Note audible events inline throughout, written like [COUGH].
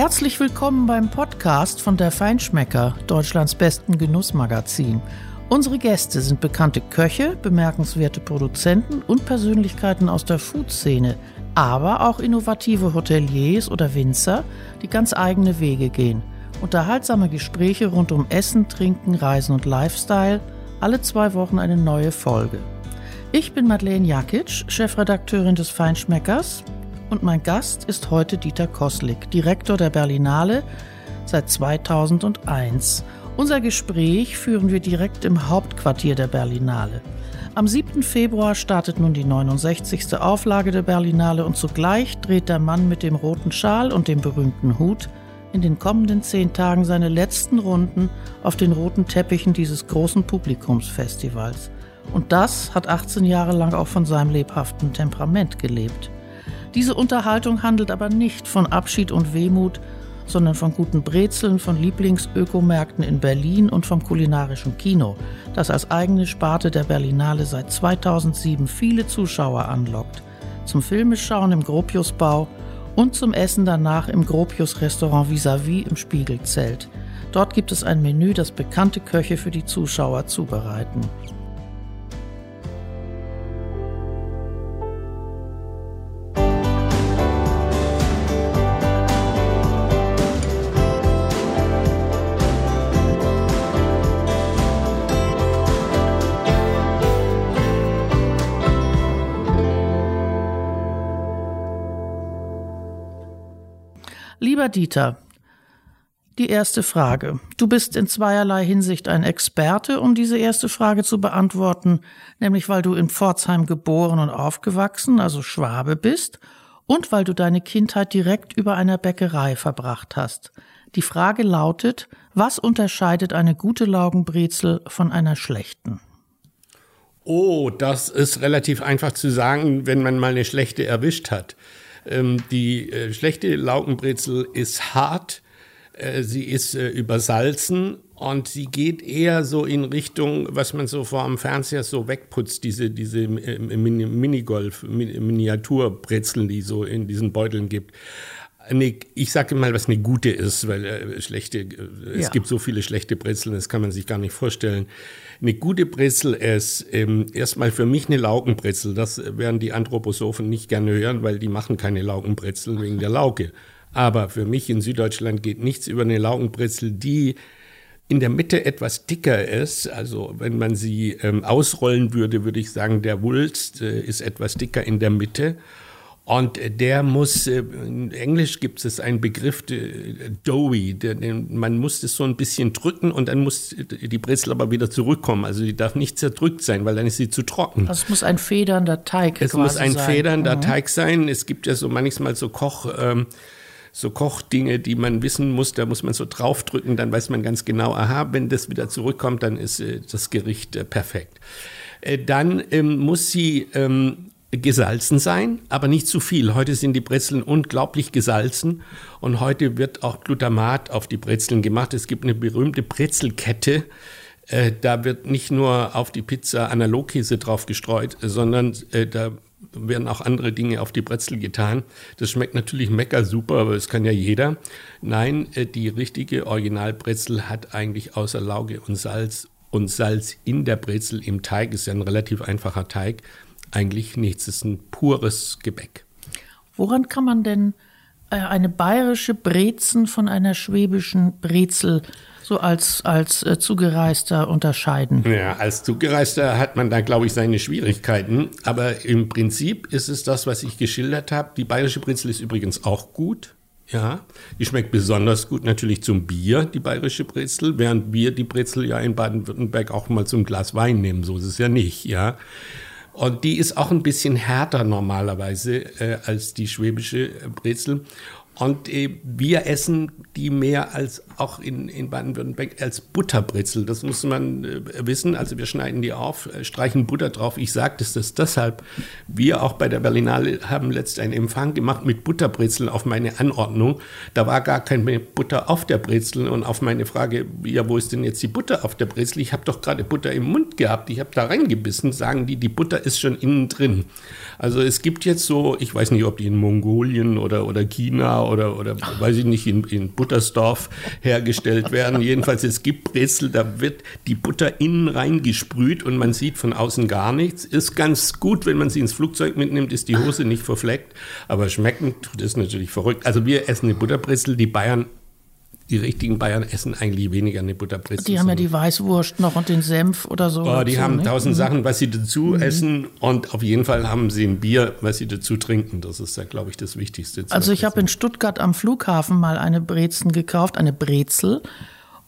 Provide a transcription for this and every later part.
Herzlich willkommen beim Podcast von der Feinschmecker, Deutschlands besten Genussmagazin. Unsere Gäste sind bekannte Köche, bemerkenswerte Produzenten und Persönlichkeiten aus der Food-Szene, aber auch innovative Hoteliers oder Winzer, die ganz eigene Wege gehen. Unterhaltsame Gespräche rund um Essen, Trinken, Reisen und Lifestyle, alle zwei Wochen eine neue Folge. Ich bin Madeleine Jakic, Chefredakteurin des Feinschmeckers und mein Gast ist heute Dieter Koslik, Direktor der Berlinale seit 2001. Unser Gespräch führen wir direkt im Hauptquartier der Berlinale. Am 7. Februar startet nun die 69. Auflage der Berlinale und zugleich dreht der Mann mit dem roten Schal und dem berühmten Hut in den kommenden zehn Tagen seine letzten Runden auf den roten Teppichen dieses großen Publikumsfestivals. Und das hat 18 Jahre lang auch von seinem lebhaften Temperament gelebt. Diese Unterhaltung handelt aber nicht von Abschied und Wehmut, sondern von guten Brezeln, von Lieblingsökomärkten in Berlin und vom kulinarischen Kino, das als eigene Sparte der Berlinale seit 2007 viele Zuschauer anlockt. Zum Filmeschauen im Gropiusbau und zum Essen danach im Gropius-Restaurant vis-à-vis im Spiegelzelt. Dort gibt es ein Menü, das bekannte Köche für die Zuschauer zubereiten. Lieber Dieter, die erste Frage. Du bist in zweierlei Hinsicht ein Experte, um diese erste Frage zu beantworten, nämlich weil du in Pforzheim geboren und aufgewachsen, also Schwabe bist, und weil du deine Kindheit direkt über einer Bäckerei verbracht hast. Die Frage lautet, was unterscheidet eine gute Laugenbrezel von einer schlechten? Oh, das ist relativ einfach zu sagen, wenn man mal eine schlechte erwischt hat. Ähm, die äh, schlechte Laugenbrezel ist hart, äh, sie ist äh, übersalzen und sie geht eher so in Richtung, was man so vor dem Fernseher so wegputzt, diese, diese Minigolf, Miniaturbrezeln, die so in diesen Beuteln gibt. Nee, ich sage mal, was eine gute ist, weil äh, schlechte, äh, es ja. gibt so viele schlechte Brezeln, das kann man sich gar nicht vorstellen. Eine gute Brezel ist ähm, erstmal für mich eine Laugenbrezel. Das werden die Anthroposophen nicht gerne hören, weil die machen keine Laugenbrezel wegen der Lauge. Aber für mich in Süddeutschland geht nichts über eine Laugenbrezel, die in der Mitte etwas dicker ist. Also wenn man sie ähm, ausrollen würde, würde ich sagen, der Wulst äh, ist etwas dicker in der Mitte. Und der muss, äh, in Englisch gibt es einen Begriff, doughy, man muss das so ein bisschen drücken und dann muss die Brezel aber wieder zurückkommen. Also die darf nicht zerdrückt sein, weil dann ist sie zu trocken. Also es muss ein federnder Teig Es muss ein sein. federnder mhm. Teig sein. Es gibt ja so manchmal so Koch... Ähm, so Kochdinge, die man wissen muss, da muss man so draufdrücken, dann weiß man ganz genau, aha, wenn das wieder zurückkommt, dann ist äh, das Gericht äh, perfekt. Äh, dann ähm, muss sie ähm, gesalzen sein, aber nicht zu viel. Heute sind die Brezeln unglaublich gesalzen und heute wird auch Glutamat auf die Brezeln gemacht. Es gibt eine berühmte Brezelkette. Äh, da wird nicht nur auf die Pizza Analogkäse drauf gestreut, sondern äh, da werden auch andere Dinge auf die Brezel getan. Das schmeckt natürlich mecker super, aber das kann ja jeder. Nein, äh, die richtige Originalbrezel hat eigentlich außer Lauge und Salz und Salz in der Brezel im Teig. Ist ja ein relativ einfacher Teig eigentlich nichts. Es ist ein pures Gebäck. Woran kann man denn äh, eine bayerische Brezen von einer schwäbischen Brezel so als, als äh, Zugereister unterscheiden? Ja, als Zugereister hat man da, glaube ich, seine Schwierigkeiten. Aber im Prinzip ist es das, was ich geschildert habe. Die bayerische Brezel ist übrigens auch gut. Ja, die schmeckt besonders gut natürlich zum Bier, die bayerische Brezel, während wir die Brezel ja in Baden-Württemberg auch mal zum Glas Wein nehmen. So ist es ja nicht, ja. Und die ist auch ein bisschen härter normalerweise äh, als die schwäbische Brezel. Und äh, wir essen die mehr als auch in, in Baden-Württemberg als Butterbrezel. Das muss man äh, wissen. Also wir schneiden die auf, äh, streichen Butter drauf. Ich sage das, das deshalb. Wir auch bei der Berlinale haben letzt einen Empfang gemacht mit Butterbrezeln auf meine Anordnung. Da war gar keine Butter auf der Brezel. Und auf meine Frage, ja, wo ist denn jetzt die Butter auf der Brezel? Ich habe doch gerade Butter im Mund gehabt. Ich habe da reingebissen. Sagen die, die Butter ist schon innen drin. Also es gibt jetzt so, ich weiß nicht, ob die in Mongolien oder, oder China Oder, oder weiß ich nicht, in, in Buttersdorf hergestellt werden. [LAUGHS] Jedenfalls, es gibt Brezel, da wird die Butter innen reingesprüht und man sieht von außen gar nichts. Ist ganz gut, wenn man sie ins Flugzeug mitnimmt, ist die Hose nicht verfleckt, aber schmecken tut es natürlich verrückt. Also wir essen eine Butterbrezel, die Bayern die richtigen Bayern essen eigentlich weniger eine Butterbrezel. Die haben ja die Weißwurst noch und den Senf oder so. Oh, die dazu, haben ne? tausend mhm. Sachen, was sie dazu mhm. essen und auf jeden Fall haben sie ein Bier, was sie dazu trinken. Das ist ja, glaube ich, das Wichtigste. Also ich habe in Stuttgart am Flughafen mal eine Brezen gekauft, eine Brezel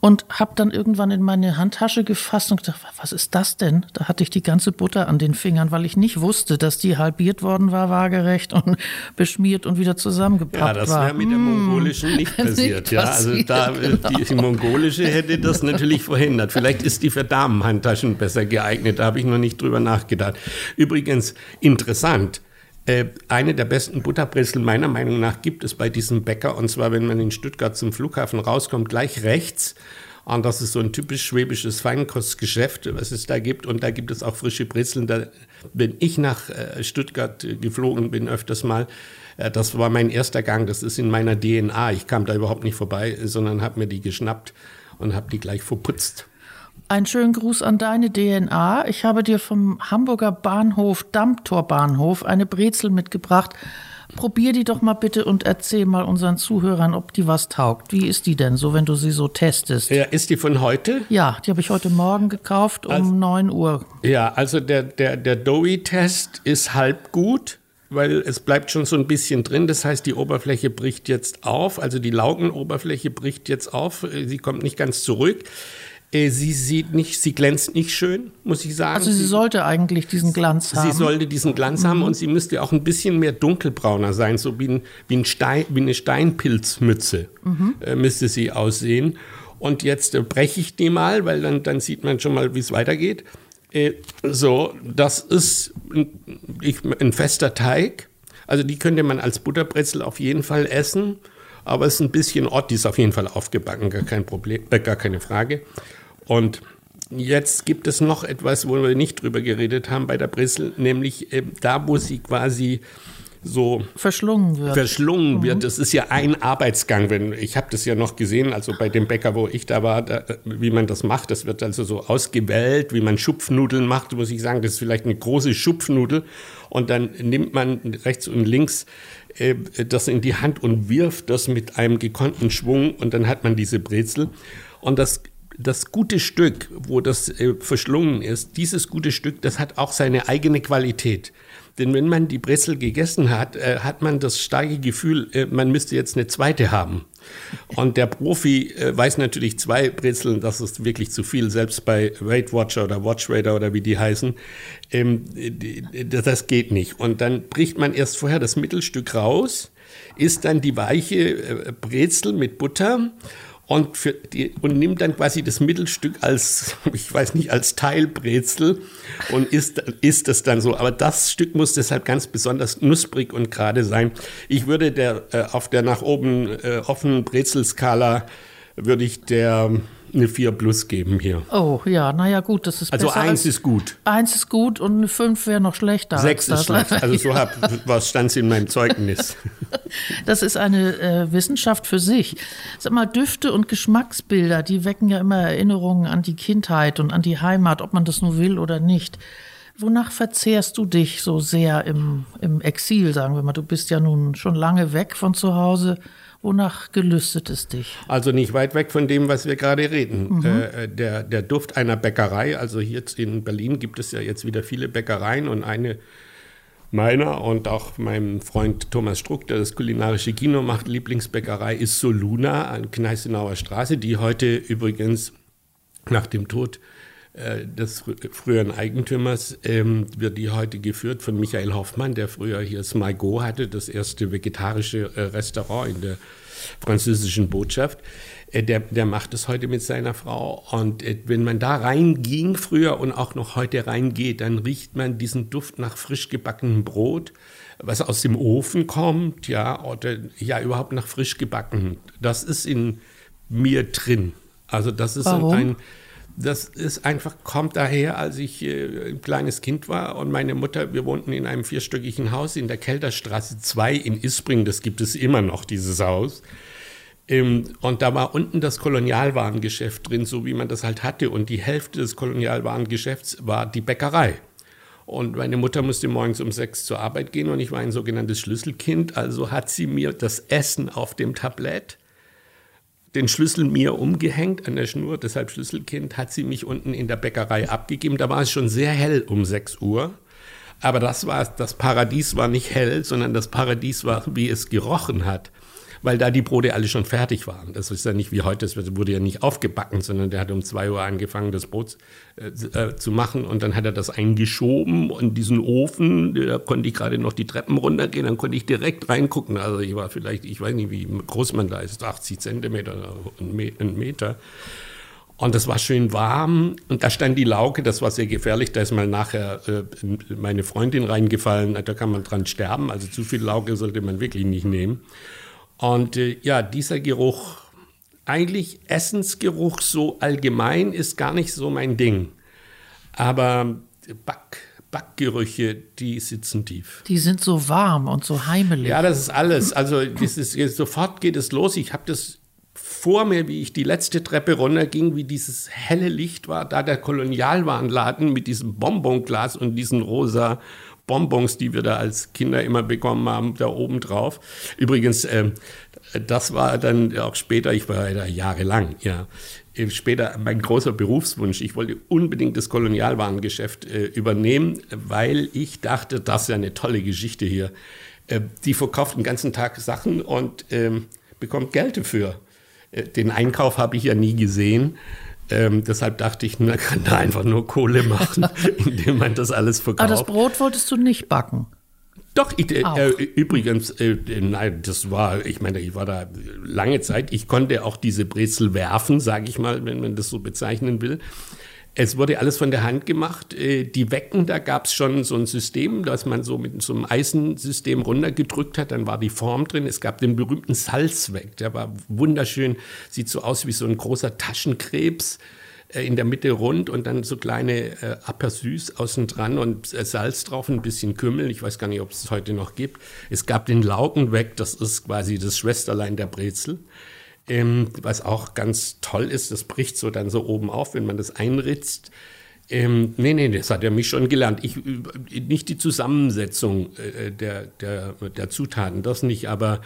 und habe dann irgendwann in meine Handtasche gefasst und gedacht, was ist das denn? Da hatte ich die ganze Butter an den Fingern, weil ich nicht wusste, dass die halbiert worden war, waagerecht und [LAUGHS] beschmiert und wieder zusammengepackt war. Ja, das wäre mit der mmh. mongolischen nicht [LAUGHS] passiert. Nicht ja, also da, [LAUGHS] die, die, mongolische hätte das natürlich verhindert. Vielleicht ist die für Damenhandtaschen besser geeignet, da habe ich noch nicht drüber nachgedacht. Übrigens interessant, eine der besten Butterbrezel meiner Meinung nach gibt es bei diesem Bäcker. Und zwar, wenn man in Stuttgart zum Flughafen rauskommt, gleich rechts. Und das ist so ein typisch schwäbisches Feinkostgeschäft, was es da gibt. Und da gibt es auch frische Brezeln. Da, wenn ich nach äh, Stuttgart geflogen bin, öfters mal, äh, das war mein erster Gang. Das ist in meiner DNA. Ich kam da überhaupt nicht vorbei, sondern habe mir die geschnappt und habe die gleich verputzt. Einen schönen Gruß an deine DNA. Ich habe dir vom Hamburger Bahnhof, Dammtorbahnhof, eine Brezel mitgebracht. Probier die doch mal bitte und erzähl mal unseren Zuhörern, ob die was taugt. Wie ist die denn so, wenn du sie so testest? Ja, ist die von heute? Ja, die habe ich heute Morgen gekauft um also, 9 Uhr. Ja, also der, der, der Doughy-Test ist halb gut weil es bleibt schon so ein bisschen drin. Das heißt, die Oberfläche bricht jetzt auf, also die Laugenoberfläche bricht jetzt auf. Sie kommt nicht ganz zurück. Äh, sie sieht nicht, sie glänzt nicht schön, muss ich sagen. Also sie, sollte eigentlich diesen Glanz haben. Sie sollte diesen Glanz mhm. haben und sie müsste auch ein bisschen mehr dunkelbrauner sein, so wie, ein, wie, ein Stein, wie eine Steinpilzmütze mhm. äh, müsste sie aussehen. Und jetzt äh, breche ich die mal, weil dann, dann sieht man schon mal, wie es weitergeht. Äh, so, das ist ein, ich, ein fester Teig. Also die könnte man als Butterbrezel auf jeden Fall essen. Aber es ist ein bisschen Ort, die ist auf jeden Fall aufgebacken, gar kein Problem, gar keine Frage. Und jetzt gibt es noch etwas, wo wir nicht drüber geredet haben bei der Brissel, nämlich äh, da, wo sie quasi so verschlungen wird. Verschlungen mhm. wird. Das ist ja ein Arbeitsgang. Wenn, ich habe das ja noch gesehen, also bei dem Bäcker, wo ich da war, da, wie man das macht. Das wird also so ausgewählt, wie man Schupfnudeln macht, muss ich sagen. Das ist vielleicht eine große Schupfnudel. Und dann nimmt man rechts und links äh, das in die Hand und wirft das mit einem gekonnten Schwung und dann hat man diese Brezel. Und das das gute Stück, wo das äh, verschlungen ist, dieses gute Stück, das hat auch seine eigene Qualität. Denn wenn man die Brezel gegessen hat, äh, hat man das starke Gefühl, äh, man müsste jetzt eine zweite haben. Und der Profi äh, weiß natürlich zwei Brezeln, das ist wirklich zu viel, selbst bei Weight Watcher oder Watch Raider oder wie die heißen. Ähm, das geht nicht. Und dann bricht man erst vorher das Mittelstück raus, isst dann die weiche äh, Brezel mit Butter und, für die, und nimmt dann quasi das Mittelstück als, [LAUGHS] ich weiß nicht, als Teilbrezel und isst, isst es dann so. Aber das Stück muss deshalb ganz besonders knusprig und gerade sein. Ich würde der äh, auf der nach oben äh, offenen Brezelskala würde ich der eine 4 plus geben hier. Oh ja, naja gut, das ist Also eins ist gut. Eins ist gut und eine 5 wäre noch schlechter. Sechs ist schlecht. Also so hab, [LAUGHS] was stand in meinem Zeugnis. [LAUGHS] Das ist eine äh, Wissenschaft für sich. Sag mal, Düfte und Geschmacksbilder, die wecken ja immer Erinnerungen an die Kindheit und an die Heimat, ob man das nur will oder nicht. Wonach verzehrst du dich so sehr im, im Exil, sagen wir mal? Du bist ja nun schon lange weg von zu Hause. Wonach gelüstet es dich? Also nicht weit weg von dem, was wir gerade reden. Mhm. Äh, der, der Duft einer Bäckerei, also hier in Berlin gibt es ja jetzt wieder viele Bäckereien und eine meiner und auch meinem Freund Thomas Struck, der das kulinarische Kino macht, Lieblingsbäckerei ist Soluna an Kneißenauer Straße, die heute übrigens nach dem Tod äh, des früheren Eigentümers ähm, wird die heute geführt von Michael Hoffmann, der früher hier Smigo hatte, das erste vegetarische äh, Restaurant in der französischen Botschaft. Äh, der, der macht es heute mit seiner Frau. Und äh, wenn man da reinging früher und auch noch heute reingeht, dann riecht man diesen Duft nach frisch gebackenem Brot, was aus dem Ofen kommt, ja, oder ja, überhaupt nach frisch gebacken. Das ist in mir drin. Also das ist Warum? ein Das ist einfach, kommt daher, als ich äh, ein kleines Kind war und meine Mutter, wir wohnten in einem vierstöckigen Haus in der Kelterstraße 2 in Isbring, das gibt es immer noch, dieses Haus. Ähm, und da war unten das Kolonialwarengeschäft drin, so wie man das halt hatte. Und die Hälfte des Kolonialwarengeschäfts war die Bäckerei. Und meine Mutter musste morgens um sechs zur Arbeit gehen und ich war ein sogenanntes Schlüsselkind. Also hat sie mir das Essen auf dem Tablett den Schlüssel mir umgehängt an der Schnur, deshalb Schlüsselkind, hat sie mich unten in der Bäckerei abgegeben. Da war es schon sehr hell um 6 Uhr. Aber das war das Paradies war nicht hell, sondern das Paradies war, wie es gerochen hat weil da die Brote alle schon fertig waren. Das ist ja nicht wie heute, es wurde ja nicht aufgebacken, sondern der hat um zwei Uhr angefangen, das Brot äh, äh, zu machen und dann hat er das eingeschoben und diesen Ofen, da konnte ich gerade noch die Treppen runtergehen, dann konnte ich direkt reingucken. Also ich war vielleicht, ich weiß nicht, wie groß man da ist, 80 Zentimeter, ein Meter. Und das war schön warm und da stand die Lauke, das war sehr gefährlich, da ist mal nachher äh, meine Freundin reingefallen, da kann man dran sterben, also zu viel Lauke sollte man wirklich nicht nehmen. Und äh, ja, dieser Geruch, eigentlich Essensgeruch so allgemein ist gar nicht so mein Ding. Aber Back, Backgerüche, die sitzen tief. Die sind so warm und so heimelig. Ja, das ist alles. Also das ist, sofort geht es los. Ich habe das vor mir, wie ich die letzte Treppe runterging, wie dieses helle Licht war, da der Kolonialwarenladen mit diesem Bonbonglas und diesen rosa Bonbons, die wir da als Kinder immer bekommen haben, da oben drauf. Übrigens, äh, das war dann auch später, ich war da jahrelang, ja, äh, später mein großer Berufswunsch. Ich wollte unbedingt das Kolonialwarengeschäft äh, übernehmen, weil ich dachte, das ist ja eine tolle Geschichte hier. Äh, die verkauft den ganzen Tag Sachen und ähm, bekommt Geld dafür. Äh, den Einkauf habe ich ja nie gesehen. Ähm, deshalb dachte ich, man kann da einfach nur Kohle machen, [LAUGHS] indem man das alles verkauft. Aber das Brot wolltest du nicht backen? Doch, ich, äh, äh, übrigens, äh, nein, das war, ich meine, ich war da lange Zeit. Ich konnte auch diese Brezel werfen, sage ich mal, wenn man das so bezeichnen will. Es wurde alles von der Hand gemacht. Äh, die Wecken, da gab es schon so ein System, dass man so mit so einem Eisensystem runtergedrückt hat, dann war die Form drin. Es gab den berühmten Salzweck, der war wunderschön, sieht so aus wie so ein großer Taschenkrebs äh, in der Mitte rund und dann so kleine äh, Aperçus außen dran und äh, Salz drauf, ein bisschen Kümmel. Ich weiß gar nicht, ob es heute noch gibt. Es gab den Laugenweck, das ist quasi das Schwesterlein der Brezel. Ähm, was auch ganz toll ist, das bricht so dann so oben auf, wenn man das einritzt. Ähm, nee, nee, das hat er mich schon gelernt. Ich, äh, nicht die Zusammensetzung äh, der, der, der Zutaten, das nicht, aber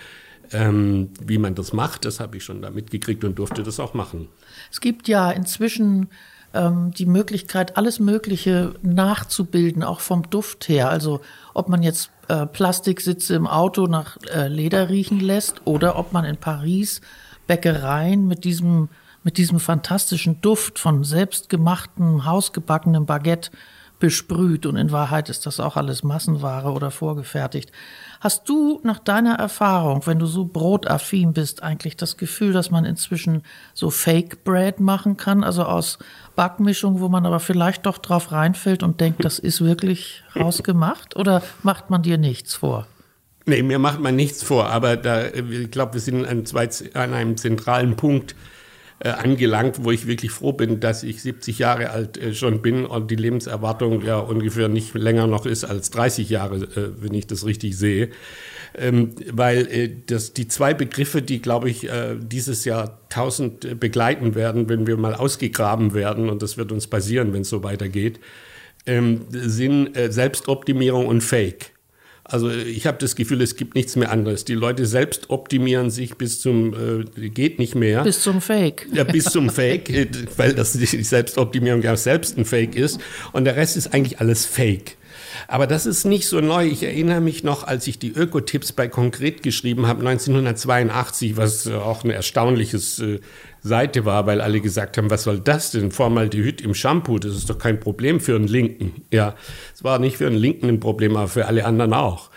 ähm, wie man das macht, das habe ich schon da mitgekriegt und durfte das auch machen. Es gibt ja inzwischen ähm, die Möglichkeit, alles Mögliche nachzubilden, auch vom Duft her. Also ob man jetzt äh, Plastiksitze im Auto nach äh, Leder riechen lässt oder ob man in Paris Bäckereien mit diesem, mit diesem fantastischen Duft von selbstgemachtem, hausgebackenem Baguette besprüht und in Wahrheit ist das auch alles Massenware oder vorgefertigt. Hast du nach deiner Erfahrung, wenn du so brotaffin bist, eigentlich das Gefühl, dass man inzwischen so Fake Bread machen kann, also aus Backmischung, wo man aber vielleicht doch drauf reinfällt und denkt, das ist wirklich rausgemacht oder macht man dir nichts vor? Nee, mir macht man nichts vor, aber da, ich glaube, wir sind an, zwei, an einem zentralen Punkt äh, angelangt, wo ich wirklich froh bin, dass ich 70 Jahre alt äh, schon bin und die Lebenserwartung ja ungefähr nicht länger noch ist als 30 Jahre, äh, wenn ich das richtig sehe. Ähm, weil äh, das, die zwei Begriffe, die, glaube ich, äh, dieses Jahr tausend äh, begleiten werden, wenn wir mal ausgegraben werden, und das wird uns passieren, wenn es so weitergeht, ähm, sind Selbstoptimierung und Fake. Also ich habe das Gefühl, es gibt nichts mehr anderes. Die Leute selbst optimieren sich bis zum äh, geht nicht mehr. Bis zum Fake. Ja, bis zum Fake, äh, weil das die Selbstoptimierung ja selbst ein Fake ist. Und der Rest ist eigentlich alles Fake. Aber das ist nicht so neu. Ich erinnere mich noch, als ich die Ökotipps bei Konkret geschrieben habe, 1982, was auch ein erstaunliches äh, Seite war, weil alle gesagt haben, was soll das denn? Formaldehyd im Shampoo, das ist doch kein Problem für einen Linken. Ja, es war nicht für einen Linken ein Problem, aber für alle anderen auch.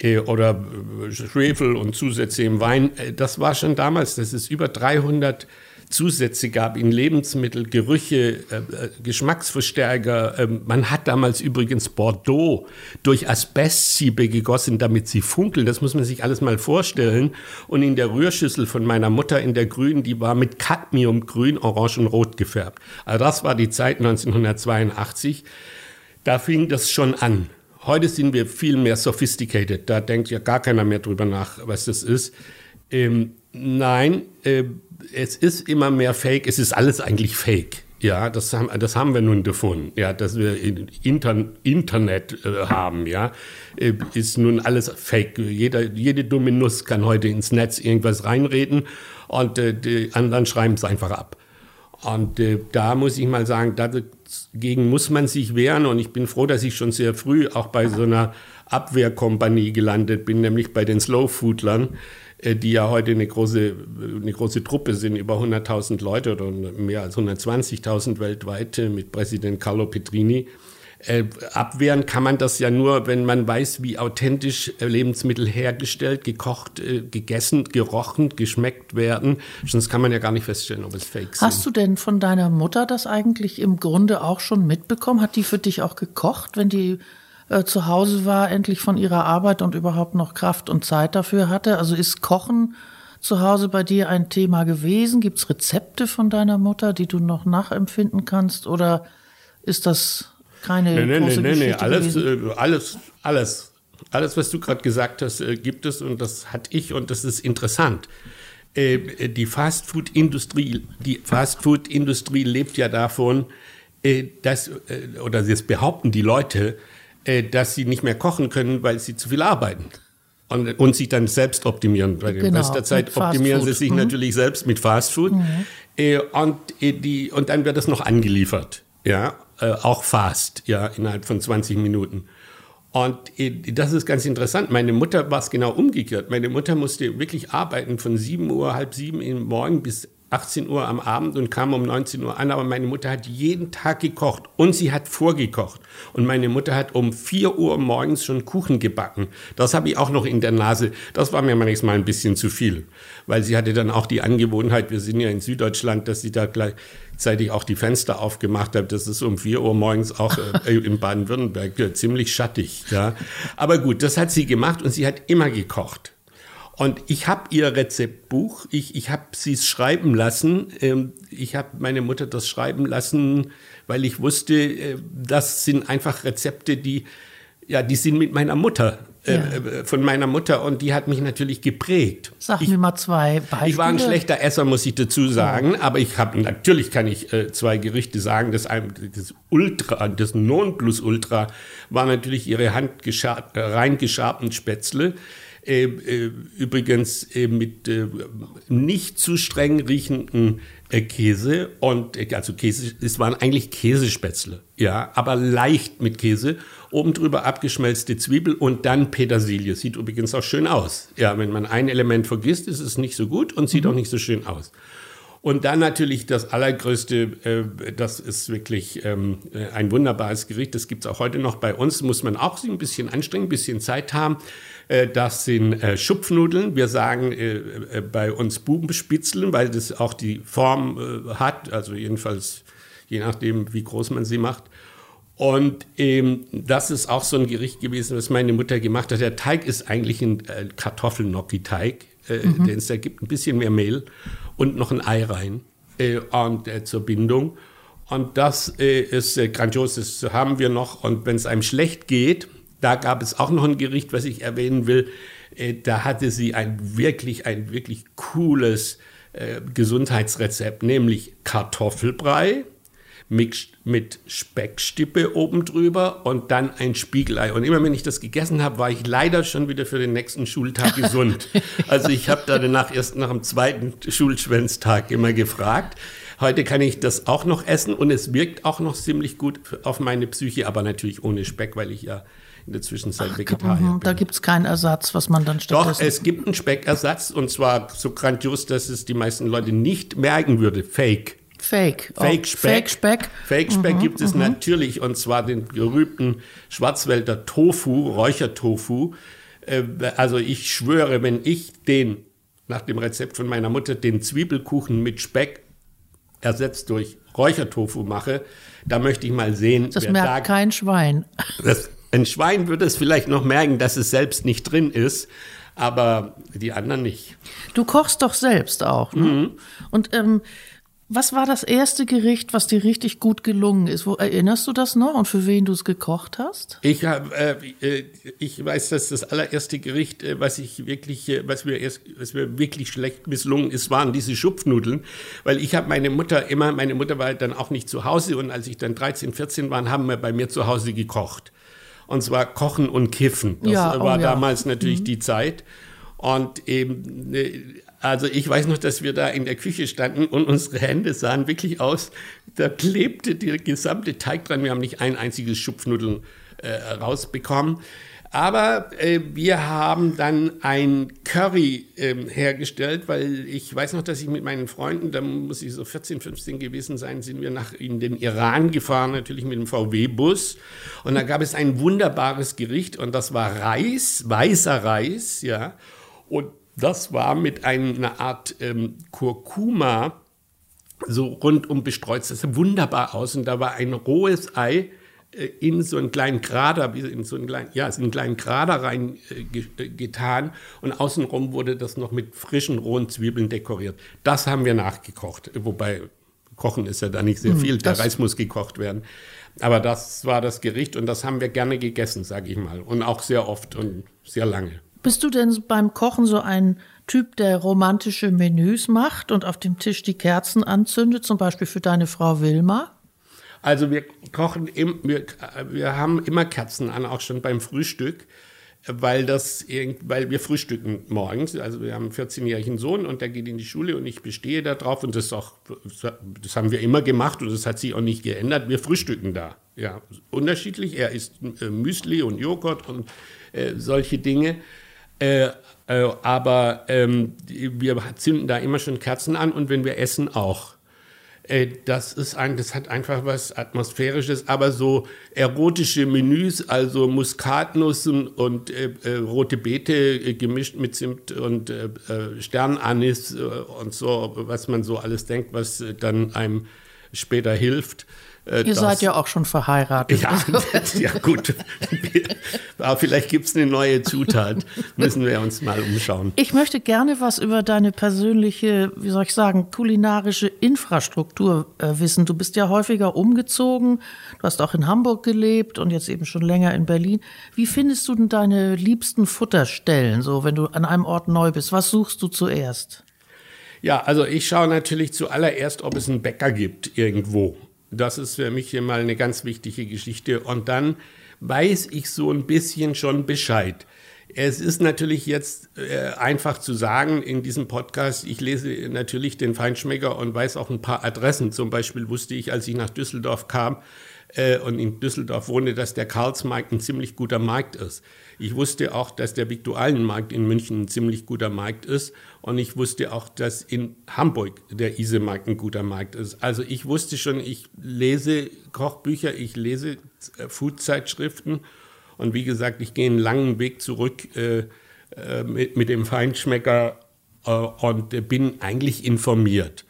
Äh, oder äh, Schwefel und Zusätze im Wein, äh, das war schon damals, das ist über 300 Zusätze gab in Lebensmittel, Gerüche, äh, äh, Geschmacksverstärker. Ähm, man hat damals übrigens Bordeaux durch Asbestsiebe gegossen, damit sie funkeln. Das muss man sich alles mal vorstellen. Und in der Rührschüssel von meiner Mutter in der grünen, die war mit Cadmium grün, orange und rot gefärbt. Also das war die Zeit 1982. Da fing das schon an. Heute sind wir viel mehr sophisticated. Da denkt ja gar keiner mehr drüber nach, was das ist. Ähm, nein, äh, es ist immer mehr Fake. Es ist alles eigentlich Fake. Ja, das haben, das haben wir nun davon. Ja, dass wir Inter Internet äh, haben. Ja, äh, ist nun alles Fake. Jeder, jede dumme Nuss kann heute ins Netz irgendwas reinreden und äh, die anderen schreiben es einfach ab. Und äh, da muss ich mal sagen, dagegen muss man sich wehren. Und ich bin froh, dass ich schon sehr früh auch bei so einer Abwehrkompanie gelandet bin, nämlich bei den Slowfoodlern die ja heute eine große, eine große Truppe sind, über 100.000 Leute oder mehr als 120.000 weltweit äh, mit Präsident Carlo Petrini. Äh, abwehren kann man das ja nur, wenn man weiß, wie authentisch Lebensmittel hergestellt, gekocht, äh, gegessen, gerochen, geschmeckt werden. Sonst kann man ja gar nicht feststellen, ob es Fake ist. Hast du denn von deiner Mutter das eigentlich im Grunde auch schon mitbekommen? Hat die für dich auch gekocht, wenn die äh, zu Hause war, endlich von ihrer Arbeit und überhaupt noch Kraft und Zeit dafür hatte? Also ist Kochen zu Hause bei dir ein Thema gewesen? Gibt es Rezepte von deiner Mutter, die du noch nachempfinden kannst? Oder ist das keine nee, nee, große nee, nee, nee, alles, äh, alles, alles, alles, was du gerade gesagt hast, äh, gibt es und das hat ich und das ist interessant. Die Fastfood-Industrie, die Fastfood-Industrie lebt ja davon, dass, äh, oder das behaupten die Leute, dass sie nicht mehr kochen können, weil sie zu viel arbeiten. Und, und sich dann selbst optimieren. Bei genau, bester Zeit optimieren sie sich mhm. natürlich selbst mit Fastfood. Mhm. Äh, und, äh, die, und dann wird das noch angeliefert. Ja, äh, auch fast, ja, innerhalb von 20 Minuten. Und äh, das ist ganz interessant. Meine Mutter war es genau umgekehrt. Meine Mutter musste wirklich arbeiten von 7 Uhr, halb sieben im Morgen bis 18 Uhr am Abend und kam um 19 Uhr an, aber meine Mutter hat jeden Tag gekocht und sie hat vorgekocht. Und meine Mutter hat um 4 Uhr morgens schon Kuchen gebacken. Das habe ich auch noch in der Nase. Das war mir manchmal ein bisschen zu viel, weil sie hatte dann auch die Angewohnheit, wir sind ja in Süddeutschland, dass sie da gleichzeitig auch die Fenster aufgemacht hat. Das ist um 4 Uhr morgens auch äh, in Baden-Württemberg äh, ziemlich schattig. Ja. Aber gut, das hat sie gemacht und sie hat immer gekocht. Und ich habe ihr Rezeptbuch, ich, ich habe sie es schreiben lassen. Ähm, ich habe meine Mutter das schreiben lassen, weil ich wusste, äh, das sind einfach Rezepte, die, ja, die sind mit meiner Mutter, äh, ja. äh, von meiner Mutter und die hat mich natürlich geprägt. Sag ich, mir mal zwei Beispiele. Ich war ein schlechter Esser, muss ich dazu sagen, ja. aber ich habe, natürlich kann ich äh, zwei Gerichte sagen. Das, das Ultra, das Nonplusultra war natürlich ihre handgeschar äh, rein geschabten Spätzle äh, äh, übrigens äh, mit nicht zu streng riechenden Käse und also Käse, es waren eigentlich Käsespätzle, ja, aber leicht mit Käse. Oben drüber abgeschmelzte Zwiebel und dann Petersilie. Sieht übrigens auch schön aus. Ja, wenn man ein Element vergisst, ist es nicht so gut und sieht mhm. auch nicht so schön aus. Und dann natürlich das Allergrößte, äh, das ist wirklich ähm, ein wunderbares Gericht. Das gibt es auch heute noch bei uns. Muss man auch sich ein bisschen anstrengen, ein bisschen Zeit haben. Äh, das sind äh, Schupfnudeln. Wir sagen äh, bei uns Bubenspitzeln, weil das auch die Form hat, also jedenfalls je nachdem, wie groß man sie macht. Und ähm, das ist auch so ein Gericht gewesen, was meine Mutter gemacht hat. Der Teig ist eigentlich ein äh, Kartoffelgnocchi-Teig, äh, mhm. den es da gibt, ein bisschen mehr Mehl und noch ein Ei rein äh, und, äh, zur Bindung. Und das äh, ist äh, grandios, das haben wir noch. Und wenn es einem schlecht geht, da gab es auch noch ein Gericht, was ich erwähnen will. Äh, da hatte sie ein wirklich, ein wirklich cooles äh, Gesundheitsrezept, nämlich Kartoffelbrei mit, mit Speckstippe oben drüber und dann ein Spiegelei. Und immer wenn ich das gegessen habe, war ich leider schon wieder für den nächsten Schultag gesund. [LAUGHS] also ich habe da danach erst nach dem zweiten Schulschwänztag immer gefragt. Heute kann ich das auch noch essen und es wirkt auch noch ziemlich gut auf meine Psyche, aber natürlich ohne Speck, weil ich ja in der Zwischenzeit Ach, Vegetarier bin. Da gibt es keinen Ersatz, was man dann stattdessen... Doch, es gibt einen Speckersatz und zwar so grandios, dass es die meisten Leute nicht merken würde. Fake. Fake. Fake Speck. Fake Speck. Fake Speck mhm, gibt es mhm. natürlich und zwar den berühmten Schwarzwälder Tofu, Räuchertofu. Äh, also ich schwöre, wenn ich den nach dem Rezept von meiner Mutter den Zwiebelkuchen mit Speck ersetzt durch Räuchertofu mache, da möchte ich mal sehen. Das merkt da, kein Schwein. Das, ein Schwein würde es vielleicht noch merken, dass es selbst nicht drin ist, aber die anderen nicht. Du kochst doch selbst auch. Ne? Mhm. Und ähm, was war das erste Gericht, was dir richtig gut gelungen ist? Wo erinnerst du das noch und für wen du es gekocht hast? Ich hab, äh, äh, ich weiß, dass das allererste Gericht, äh, was ich wirklich, äh, was mir erst, was mir wirklich schlecht misslungen ist, waren diese Schupfnudeln, weil ich habe meine Mutter immer, meine Mutter war dann auch nicht zu Hause und als ich dann 13, 14 war, haben wir bei mir zu Hause gekocht. Und zwar kochen und kiffen. Das ja, war oh, ja. damals natürlich mhm. die Zeit. Und eben also ich weiß noch, dass wir da in der Küche standen und unsere Hände sahen wirklich aus, da klebte der gesamte Teig dran. Wir haben nicht ein einziges Schupfnudeln äh, rausbekommen. Aber äh, wir haben dann ein Curry äh, hergestellt, weil ich weiß noch, dass ich mit meinen Freunden, da muss ich so 14, 15 gewesen sein, sind wir nach in den Iran gefahren, natürlich mit dem VW-Bus. Und da gab es ein wunderbares Gericht und das war Reis, weißer Reis, ja. Und das war mit einer Art ähm, Kurkuma so rundum bestreut. Das sah wunderbar aus. Und da war ein rohes Ei äh, in so einen kleinen Krater, in so einen kleinen, ja, in einen kleinen Krater rein äh, äh, getan und außenrum wurde das noch mit frischen rohen Zwiebeln dekoriert. Das haben wir nachgekocht, wobei Kochen ist ja da nicht sehr hm, viel, der Reis muss gekocht werden. Aber das war das Gericht und das haben wir gerne gegessen, sage ich mal. Und auch sehr oft und sehr lange. Bist du denn beim Kochen so ein Typ, der romantische Menüs macht und auf dem Tisch die Kerzen anzündet, zum Beispiel für deine Frau Wilma? Also wir kochen, im, wir, wir haben immer Kerzen an, auch schon beim Frühstück, weil das, weil wir frühstücken morgens. Also wir haben einen 14-jährigen Sohn und der geht in die Schule und ich bestehe da drauf und das auch, das haben wir immer gemacht und das hat sich auch nicht geändert. Wir frühstücken da, ja, unterschiedlich. Er isst äh, Müsli und Joghurt und äh, solche Dinge. Äh, äh, aber ähm, wir zünden da immer schon Kerzen an und wenn wir essen auch. Äh, das ist ein, das hat einfach was atmosphärisches, aber so erotische Menüs, also Muskatnussen und äh, äh, rote Beete gemischt mit Zimt und Sternanis und so, was man so alles denkt, was dann einem später hilft. Äh, Ihr seid ja auch schon verheiratet. Ja, [LAUGHS] ja gut. Aber vielleicht gibt es eine neue Zutat. Müssen wir uns mal umschauen. Ich möchte gerne was über deine persönliche, wie soll ich sagen, kulinarische Infrastruktur äh, wissen. Du bist ja häufiger umgezogen. Du hast auch in Hamburg gelebt und jetzt eben schon länger in Berlin. Wie findest du denn deine liebsten Futterstellen, so wenn du an einem Ort neu bist? Was suchst du zuerst? Ja, also ich schaue natürlich zuallererst, ob es einen Bäcker gibt irgendwo. Das ist für mich mal eine ganz wichtige Geschichte. Und dann weiß ich so ein bisschen schon Bescheid. Es ist natürlich jetzt äh, einfach zu sagen in diesem Podcast, ich lese natürlich den Feinschmecker und weiß auch ein paar Adressen. Zum Beispiel wusste ich, als ich nach Düsseldorf kam äh, und in Düsseldorf wohne, dass der Karlsmarkt ein ziemlich guter Markt ist. Ich wusste auch, dass der Viktualienmarkt in München ein ziemlich guter Markt ist. Und ich wusste auch, dass in Hamburg der Isemarkt ein guter Markt ist. Also ich wusste schon, ich lese Kochbücher, ich lese äh, Foodzeitschriften. Und wie gesagt, ich gehe einen langen Weg zurück äh, äh, mit, mit dem Feinschmecker äh, und bin eigentlich informiert.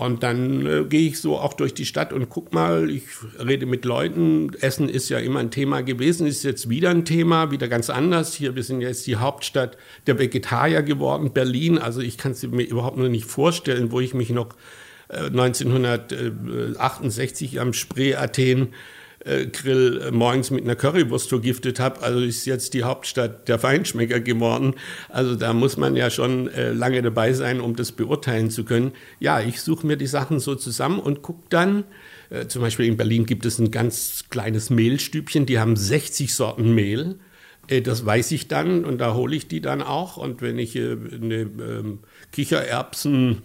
Und dann äh, gehe ich so auch durch die Stadt und guck mal, ich rede mit Leuten. Essen ist ja immer ein Thema gewesen, ist jetzt wieder ein Thema, wieder ganz anders. Hier, wir sind jetzt die Hauptstadt der Vegetarier geworden, Berlin. Also ich kann es mir überhaupt nur nicht vorstellen, wo ich mich noch äh, 1968 am Spree Athen Grill äh, morgens mit einer Currywurst vergiftet habe. Also ist jetzt die Hauptstadt der Feinschmecker geworden. Also da muss man ja schon äh, lange dabei sein, um das beurteilen zu können. Ja, ich suche mir die Sachen so zusammen und gucke dann, äh, zum Beispiel in Berlin gibt es ein ganz kleines Mehlstübchen, die haben 60 Sorten Mehl. Äh, das weiß ich dann und da hole ich die dann auch. Und wenn ich äh, eine ähm, Kichererbsen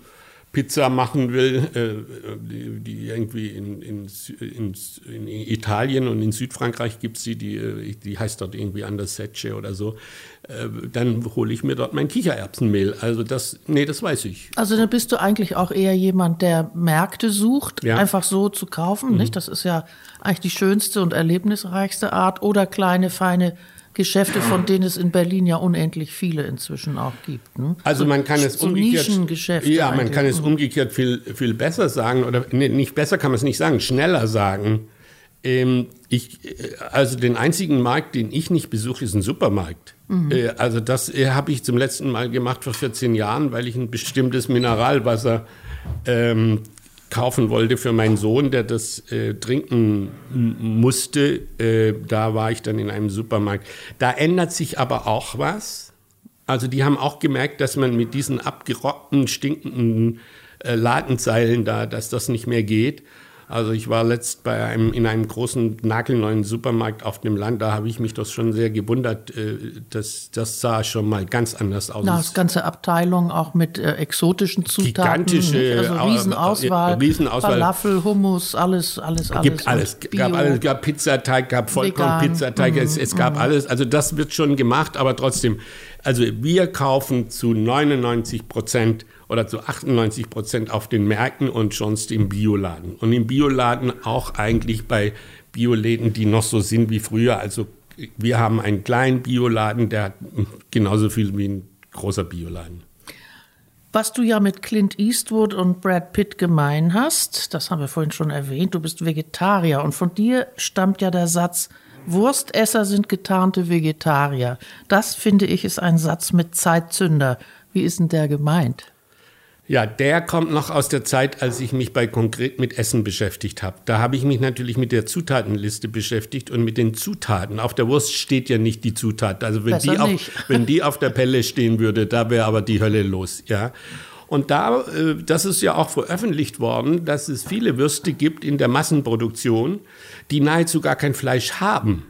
Pizza machen will, äh, die, die, irgendwie in, in, in, in, Italien und in Südfrankreich gibt es die, die, die heißt dort irgendwie anders Secce oder so, äh, dann hole ich mir dort mein Kichererbsenmehl. Also das, nee, das weiß ich. Also dann bist du eigentlich auch eher jemand, der Märkte sucht, ja. einfach so zu kaufen, mhm. nicht? Das ist ja eigentlich die schönste und erlebnisreichste Art oder kleine, feine Geschäfte, von denen es in Berlin ja unendlich viele inzwischen auch gibt. Ne? Also man kann es so umgekehrt, ja, man kann es eigentlich. umgekehrt viel, viel besser sagen oder nee, nicht besser kann man es nicht sagen, schneller sagen. Ähm, ich, äh, also den einzigen Markt, den ich nicht besuche, ist ein Supermarkt. Äh, also das äh, habe ich zum letzten Mal gemacht vor 14 Jahren, weil ich ein bestimmtes Mineralwasser ähm, kaufen wollte für meinen Sohn, der das äh, trinken musste. Äh, da war ich dann in einem Supermarkt. Da ändert sich aber auch was. Also die haben auch gemerkt, dass man mit diesen abgerockten, stinkenden äh, Ladenzeilen da, dass das nicht mehr geht. Also ich war letzt bei einem, in einem großen, nagelneuen Supermarkt auf dem Land, da habe ich mich das schon sehr gewundert. Äh, das, das sah schon mal ganz anders aus. Na, das ganze Abteilung auch mit äh, exotischen Zutaten. Gigantische, also äh, Riesenauswahl, äh, Riesenauswahl. Falafel, Hummus, alles, alles, alles. gibt alles. Und gab Bio. alles, gab Pizzateig, gab. Vollkornpizzateig, es, es gab alles. Also das wird schon gemacht, aber trotzdem. Also wir kaufen zu 99 Prozent oder zu 98 Prozent auf den Märkten und sonst im Bioladen. Und im Bioladen auch eigentlich bei Bioläden, die noch so sind wie früher. Also wir haben einen kleinen Bioladen, der hat genauso viel wie ein großer Bioladen. Was du ja mit Clint Eastwood und Brad Pitt gemein hast, das haben wir vorhin schon erwähnt, du bist Vegetarier und von dir stammt ja der Satz, Wurstesser sind getarnte Vegetarier. Das finde ich ist ein Satz mit Zeitzünder. Wie ist denn der gemeint? Ja, der kommt noch aus der Zeit, als ich mich bei konkret mit Essen beschäftigt habe. Da habe ich mich natürlich mit der Zutatenliste beschäftigt und mit den Zutaten. Auf der Wurst steht ja nicht die Zutat. Also wenn Besser die, auf, nicht. wenn [LAUGHS] die auf der Pelle stehen würde, da wäre aber die Hölle los, ja. Und da, äh, das ist ja auch veröffentlicht worden, dass es viele Würste gibt in der Massenproduktion, die nahezu gar kein Fleisch haben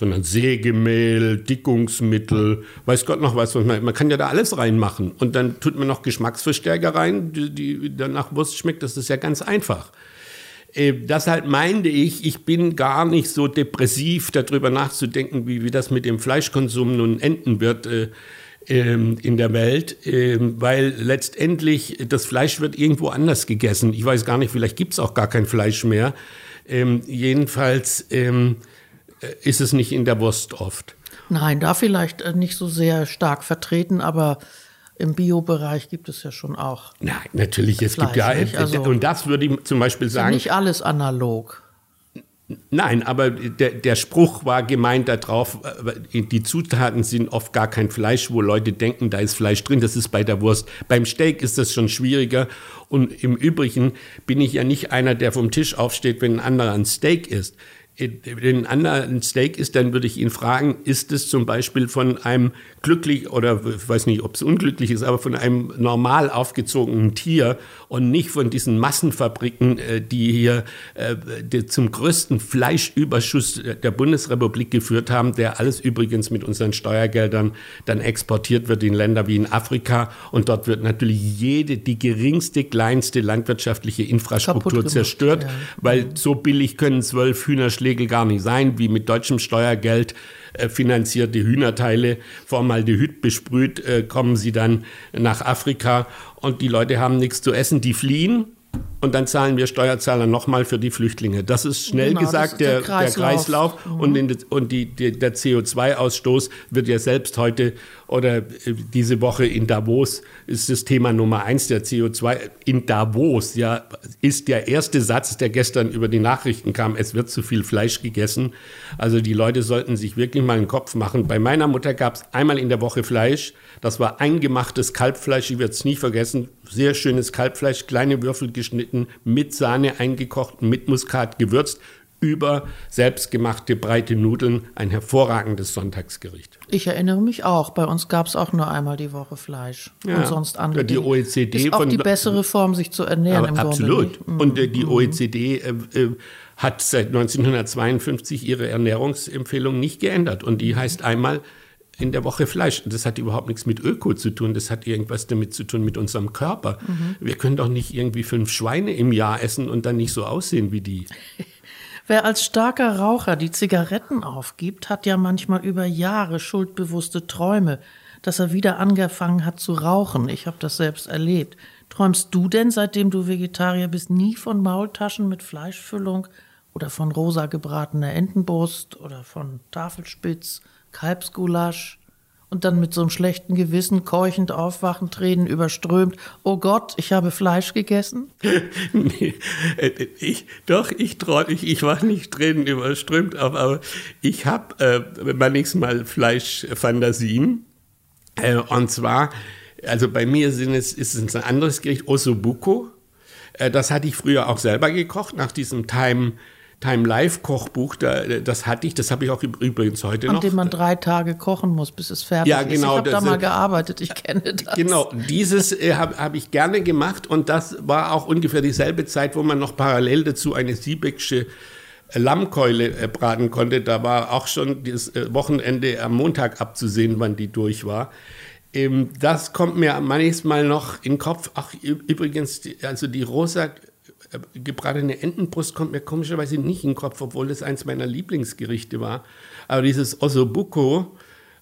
sondern Sägemehl, Dickungsmittel, weiß Gott noch was. Man, man kann ja da alles reinmachen. Und dann tut man noch Geschmacksverstärker rein, die, die dann nach Wurst schmeckt. Das ist ja ganz einfach. Äh, Deshalb meinte ich, ich bin gar nicht so depressiv, darüber nachzudenken, wie, wie das mit dem Fleischkonsum nun enden wird äh, ähm, in der Welt, ähm, weil letztendlich das Fleisch wird irgendwo anders gegessen. Ich weiß gar nicht, vielleicht gibt es auch gar kein Fleisch mehr. Ähm, jedenfalls ähm, äh, ist es nicht in der Wurst oft. Nein, da vielleicht äh, nicht so sehr stark vertreten, aber im Biobereich gibt es ja schon auch. Nein, natürlich, es gibt Fleisch, ja, nicht? Also- und das würde ich zum Beispiel sagen, Nicht alles analog. Nein, aber der, der Spruch war gemeint darauf, äh, die Zutaten sind oft gar kein Fleisch, wo Leute denken, da ist Fleisch drin, das ist bei der Wurst. Beim Steak ist das schon schwieriger und im Übrigen bin ich ja nicht einer, der vom Tisch aufsteht, wenn ein anderer ein Steak isst. Anderer ein Steak ist, dann würde ich ihn fragen, ist es zum Beispiel von einem glücklich oder ich weiß nicht, ob es unglücklich ist, aber von einem normal aufgezogenen Tier und nicht von diesen Massenfabriken, äh, die hier äh, die zum größten Fleischüberschuss der Bundesrepublik geführt haben, der alles übrigens mit unseren Steuergeldern dann exportiert wird in Länder wie in Afrika und dort wird natürlich jede, die geringste, kleinste landwirtschaftliche Infrastruktur zerstört, ja. weil so billig können zwölf Hühnerschlägel gar nicht sein, wie mit deutschem Steuergeld äh, finanzierte Hühnerteile Formaldehyd besprüht, äh, kommen sie dann nach Afrika und die Leute haben nichts zu essen, die fliehen. Und dann zahlen wir Steuerzahler nochmal für die Flüchtlinge. Das ist schnell Genau, gesagt ist der der, der Kreislauf. Kreislauf. Mhm. Und, in, und die, die, der CO2-Ausstoß wird ja selbst heute oder äh, diese Woche in Davos ist das Thema Nummer eins der CO2. In Davos ja, ist der erste Satz, der gestern über die Nachrichten kam, es wird zu viel Fleisch gegessen. Also die Leute sollten sich wirklich mal einen Kopf machen. Bei meiner Mutter gab es einmal in der Woche Fleisch. Das war eingemachtes Kalbfleisch, ich werde es nie vergessen. Sehr schönes Kalbfleisch, kleine Würfel geschnitten, mit Sahne eingekocht, mit Muskat gewürzt, über selbstgemachte breite Nudeln. Ein hervorragendes Sonntagsgericht. Ich erinnere mich auch. Bei uns gab es auch nur einmal die Woche Fleisch. Ja. Und sonst andere. Die. OECD ist auch die bessere Form, sich zu ernähren im absolut. Grunde. nicht? Und äh, die OECD äh, äh, hat seit 1952 ihre Ernährungsempfehlung nicht geändert. Und die heißt einmal in der Woche Fleisch. Das hat überhaupt nichts mit Öko zu tun. Das hat irgendwas damit zu tun mit unserem Körper. Wir können doch nicht irgendwie fünf Schweine im Jahr essen und dann nicht so aussehen wie die. [LAUGHS] Wer als starker Raucher die Zigaretten aufgibt, hat ja manchmal über Jahre schuldbewusste Träume, dass er wieder angefangen hat zu rauchen. Ich habe das selbst erlebt. Träumst du denn, seitdem du Vegetarier bist, nie von Maultaschen mit Fleischfüllung oder von rosa gebratener Entenbrust oder von Tafelspitz, Kalbsgulasch und dann mit so einem schlechten Gewissen keuchend aufwachen, Tränen überströmt. Oh Gott, ich habe Fleisch gegessen? [LAUGHS] nee, äh, ich, doch, ich, ich, ich war nicht Tränen überströmt, aber ich habe äh, manchmal Fleischfantasien. Äh, und zwar, also bei mir sind es, ist es ein anderes Gericht, Osobuco. Äh, das hatte ich früher auch selber gekocht, nach diesem Time Time Life Kochbuch, da, das hatte ich, das habe ich auch übrigens heute An noch. An dem man drei Tage kochen muss, bis es fertig ja, genau, ist. Ich habe da mal gearbeitet, ich kenne das. Genau, dieses äh, habe hab ich gerne gemacht und das war auch ungefähr dieselbe Zeit, wo man noch parallel dazu eine Siebecksche Lammkeule äh, braten konnte. Da war auch schon das äh, Wochenende am Montag abzusehen, wann die durch war. Ähm, das kommt mir manchmal noch in den Kopf. Ach, übrigens, also die rosa gebratene Entenbrust kommt mir komischerweise nicht in den Kopf, obwohl es eins meiner Lieblingsgerichte war. Aber dieses Ossobuco,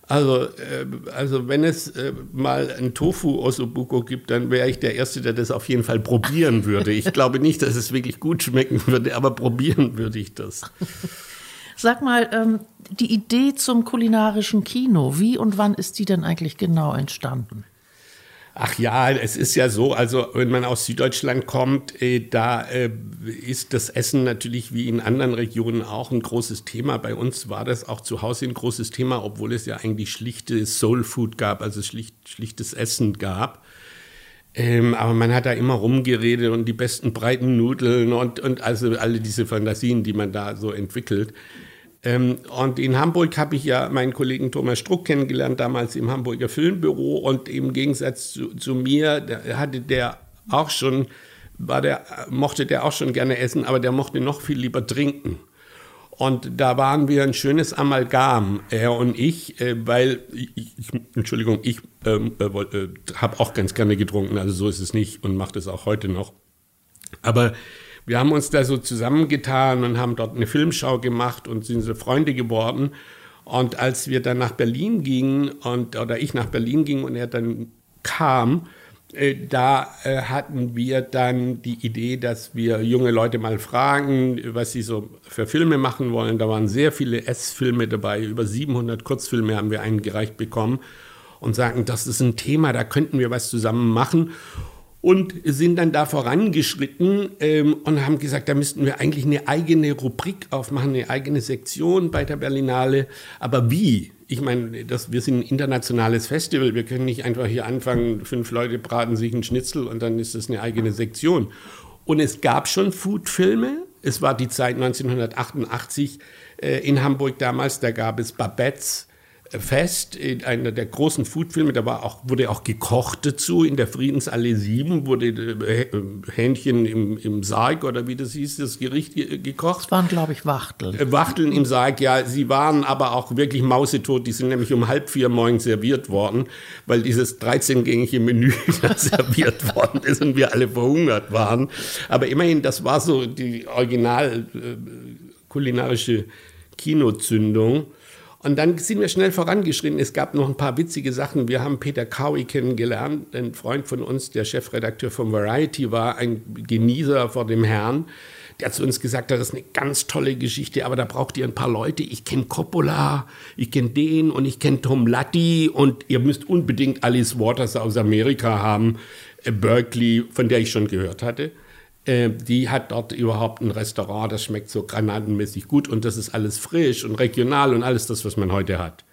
also, äh, also wenn es äh, mal ein Tofu Ossobuco gibt, dann wäre ich der Erste, der das auf jeden Fall probieren [LAUGHS] würde. Ich glaube nicht, dass es wirklich gut schmecken würde, aber probieren würde ich das. Sag mal, ähm, die Idee zum kulinarischen Kino, wie und wann ist die denn eigentlich genau entstanden? Ach ja, es ist ja so, also wenn man aus Süddeutschland kommt, äh, da äh, ist das Essen natürlich wie in anderen Regionen auch ein großes Thema. Bei uns war das auch zu Hause ein großes Thema, obwohl es ja eigentlich schlichtes Soul Food gab, also schlicht, schlichtes Essen gab. Ähm, aber man hat da immer rumgeredet und die besten breiten Nudeln und, und also alle diese Fantasien, die man da so entwickelt. Ähm, und in Hamburg habe ich ja meinen Kollegen Thomas Struck kennengelernt, damals im Hamburger Filmbüro. Und im Gegensatz zu, zu mir hatte der auch schon, war der, mochte der auch schon gerne essen, aber der mochte noch viel lieber trinken. Und da waren wir ein schönes Amalgam, er und ich, äh, weil, ich, Entschuldigung, ich ähm, äh, äh, habe auch ganz gerne getrunken, also so ist es nicht und mache das auch heute noch. Aber wir haben uns da so zusammengetan und haben dort eine Filmschau gemacht und sind so Freunde geworden. Und als wir dann nach Berlin gingen und oder ich nach Berlin ging und er dann kam, äh, da äh, hatten wir dann die Idee, dass wir junge Leute mal fragen, was sie so für Filme machen wollen. Da waren sehr viele S-Filme dabei, über 700 Kurzfilme haben wir eingereicht bekommen und sagen, das ist ein Thema, da könnten wir was zusammen machen und sind dann da vorangeschritten ähm, und haben gesagt, da müssten wir eigentlich eine eigene Rubrik aufmachen, eine eigene Sektion bei der Berlinale. Aber wie? Ich meine, das, wir sind ein internationales Festival. Wir können nicht einfach hier anfangen, fünf Leute braten sich einen Schnitzel und dann ist das eine eigene Sektion. Und es gab schon Foodfilme. Es war die Zeit 1988 äh, in Hamburg damals. Da gab es Babettes fest in einer der großen Foodfilme, da war auch, wurde auch gekocht dazu. In der Friedensallee 7 wurde äh, Hähnchen im, im Sarg oder wie das hieß, das Gericht gekocht. Das waren, glaube ich, Wachteln. Äh, Wachteln im Sarg, ja. Sie waren aber auch wirklich mausetot. Die sind nämlich um halb vier morgens serviert worden, weil dieses 13-gängige Menü [LAUGHS] serviert worden ist und wir alle verhungert waren. Aber immerhin, das war so die original äh, kulinarische Kinozündung. Und dann sind wir schnell vorangeschritten. Es gab noch ein paar witzige Sachen. Wir haben Peter Cowie kennengelernt, ein Freund von uns, der Chefredakteur von Variety war, ein Genießer vor dem Herrn. Der hat zu uns gesagt, das ist eine ganz tolle Geschichte, aber da braucht ihr ein paar Leute. Ich kenne Coppola, ich kenne den und ich kenne Tom Latti und ihr müsst unbedingt Alice Waters aus Amerika haben, äh, Berkeley, von der ich schon gehört hatte. Äh, die hat dort überhaupt ein Restaurant, das schmeckt so granatenmäßig gut und das ist alles frisch und regional und alles das, was man heute hat.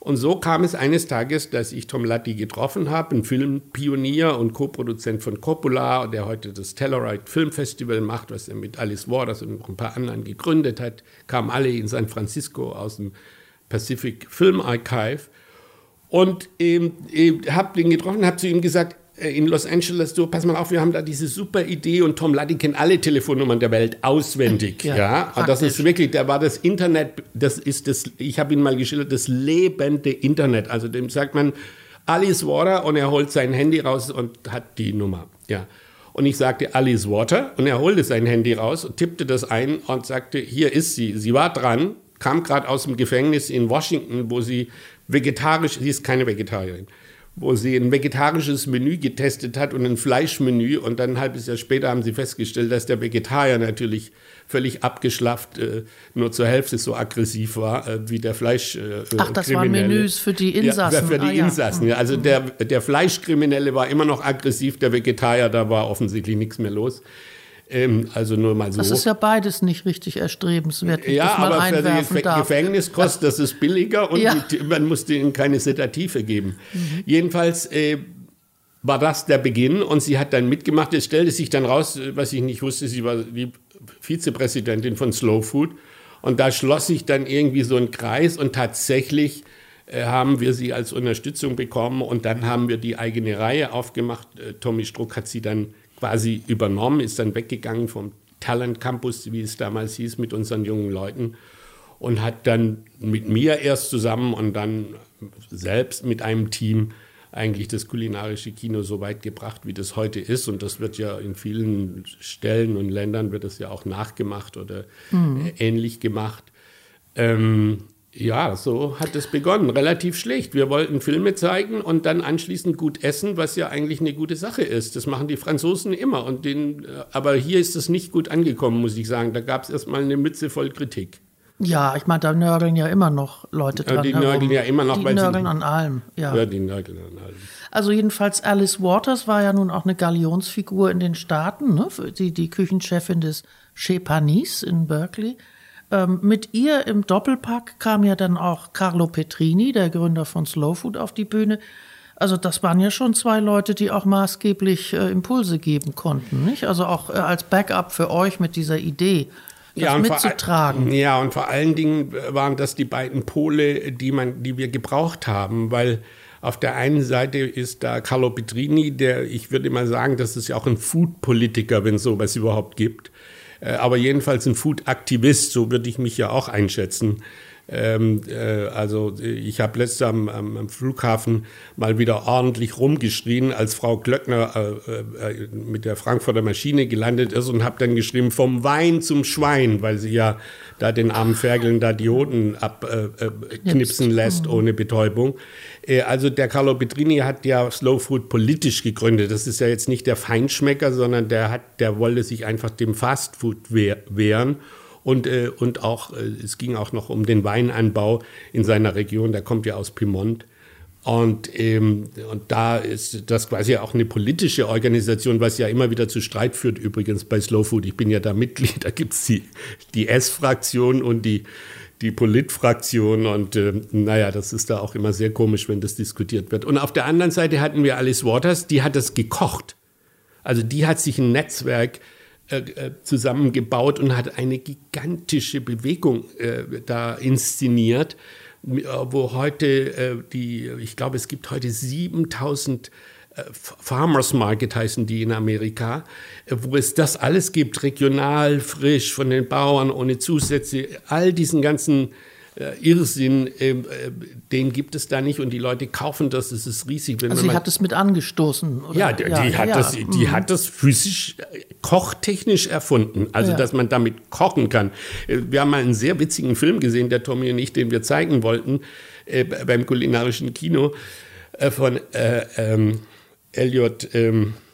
Und so kam es eines Tages, dass ich Tom Latti getroffen habe, ein Filmpionier und Co-Produzent von Coppola, der heute das Telluride Film Festival macht, was er mit Alice Waters und noch ein paar anderen gegründet hat, kamen alle in San Francisco aus dem Pacific Film Archive. Und ähm, äh, habe ihn getroffen, habe zu ihm gesagt, in Los Angeles, du, pass mal auf, wir haben da diese super Idee und Tom Luddy kennt alle Telefonnummern der Welt auswendig. Ja, ja. Und das ist wirklich, da war das Internet, das ist das, ich habe ihn mal geschildert, das lebende Internet. Also dem sagt man Alice Water und er holt sein Handy raus und hat die Nummer. Ja. Und ich sagte Alice Water und er holte sein Handy raus und tippte das ein und sagte, hier ist sie. Sie war dran, kam gerade aus dem Gefängnis in Washington, wo sie vegetarisch, sie ist keine Vegetarierin, wo sie ein vegetarisches Menü getestet hat und ein Fleischmenü. Und dann ein halbes Jahr später haben sie festgestellt, dass der Vegetarier natürlich völlig abgeschlafft, äh, nur zur Hälfte so aggressiv war äh, wie der Fleisch. Äh, Ach, das waren Menüs für die Insassen. Ja, für die ah, Insassen. Ja. Also der, der Fleischkriminelle war immer noch aggressiv, der Vegetarier, da war offensichtlich nichts mehr los. Ähm, also nur mal so. Das ist ja beides nicht richtig erstrebenswert. Ja, aber für die Gefängniskost, das ist billiger und ja. die, man musste ihnen keine Sedative geben. Mhm. Jedenfalls äh, war das der Beginn und sie hat dann mitgemacht. Es stellte sich dann raus, was ich nicht wusste, sie war die Vizepräsidentin von Slow Food. Und da schloss sich dann irgendwie so ein Kreis und tatsächlich äh, haben wir sie als Unterstützung bekommen und dann haben wir die eigene Reihe aufgemacht. Äh, Tommy Struck hat sie dann quasi übernommen, ist dann weggegangen vom Talent Campus, wie es damals hieß, mit unseren jungen Leuten und hat dann mit mir erst zusammen und dann selbst mit einem Team eigentlich das kulinarische Kino so weit gebracht, wie das heute ist. Und das wird ja in vielen Stellen und Ländern wird das ja auch nachgemacht oder mhm. ähnlich gemacht. Ähm, ja, so hat es begonnen. Relativ schlecht. Wir wollten Filme zeigen und dann anschließend gut essen, was ja eigentlich eine gute Sache ist. Das machen die Franzosen immer. Und den, äh, aber hier ist es nicht gut angekommen, muss ich sagen. Da gab es erstmal eine Mütze voll Kritik. Ja, ich meine, da nörgeln ja immer noch Leute dran. Ja, die nörgeln ja immer noch. Die nörgeln an allem. Ja. ja, die nörgeln an allem. Also jedenfalls Alice Waters war ja nun auch eine Galionsfigur in den Staaten, ne? die, die Küchenchefin des Chez Panis in Berkeley. Ähm, mit ihr im Doppelpack kam ja dann auch Carlo Petrini, der Gründer von Slow Food, auf die Bühne. Also das waren ja schon zwei Leute, die auch maßgeblich äh, Impulse geben konnten, nicht? Also auch äh, als Backup für euch mit dieser Idee, das ja, mitzutragen. Vor, ja, und vor allen Dingen waren das die beiden Pole, die man, die wir gebraucht haben, weil auf der einen Seite ist da Carlo Petrini, der, ich würde mal sagen, das ist ja auch ein Food-Politiker, wenn es sowas überhaupt gibt. Äh, aber jedenfalls ein Food-Aktivist, so würde ich mich ja auch einschätzen. Ähm, äh, also ich habe letztes am, am, Flughafen mal wieder ordentlich rumgeschrien, als Frau Glöckner äh, äh, mit der Frankfurter Maschine gelandet ist und habe dann geschrieben, vom Wein zum Schwein, weil sie ja da den armen Fergeln da Dioden abknipsen äh, äh, lässt mhm. ohne Betäubung. also der Carlo Petrini hat ja Slow Food politisch gegründet. Das ist ja jetzt nicht der Feinschmecker, sondern der, hat, der wollte sich einfach dem Fast Food wehren und, äh, und auch, äh, es ging auch noch um den Weinanbau in seiner Region, der kommt ja aus Piemont. Und, ähm, und da ist das quasi auch eine politische Organisation, was ja immer wieder zu Streit führt, übrigens bei Slow Food. Ich bin ja da Mitglied, da gibt es die, die S-Fraktion und die, die Polit-Fraktion. Und äh, naja, das ist da auch immer sehr komisch, wenn das diskutiert wird. Und auf der anderen Seite hatten wir Alice Waters, die hat das gekocht. Also die hat sich ein Netzwerk zusammengebaut und hat eine gigantische Bewegung äh, da inszeniert, äh, wo heute äh, die, ich glaube, es gibt heute 7000 Farmers Market heißen die in Amerika, wo es das alles gibt, regional, frisch, von den Bauern, ohne Zusätze, all diesen ganzen äh, Irrsinn, äh, äh, den gibt es da nicht und die Leute kaufen das, es ist riesig. also sie hat es mit angestoßen, oder? Ja, die, ja, die hat, ja. Das, die mhm. hat das physisch, äh, kochtechnisch erfunden, also ja. dass man damit kochen kann. Wir haben mal einen sehr witzigen Film gesehen, der Tommy und ich, den wir zeigen wollten, äh, beim kulinarischen Kino, von ähm, Elliot... Ähm, äh,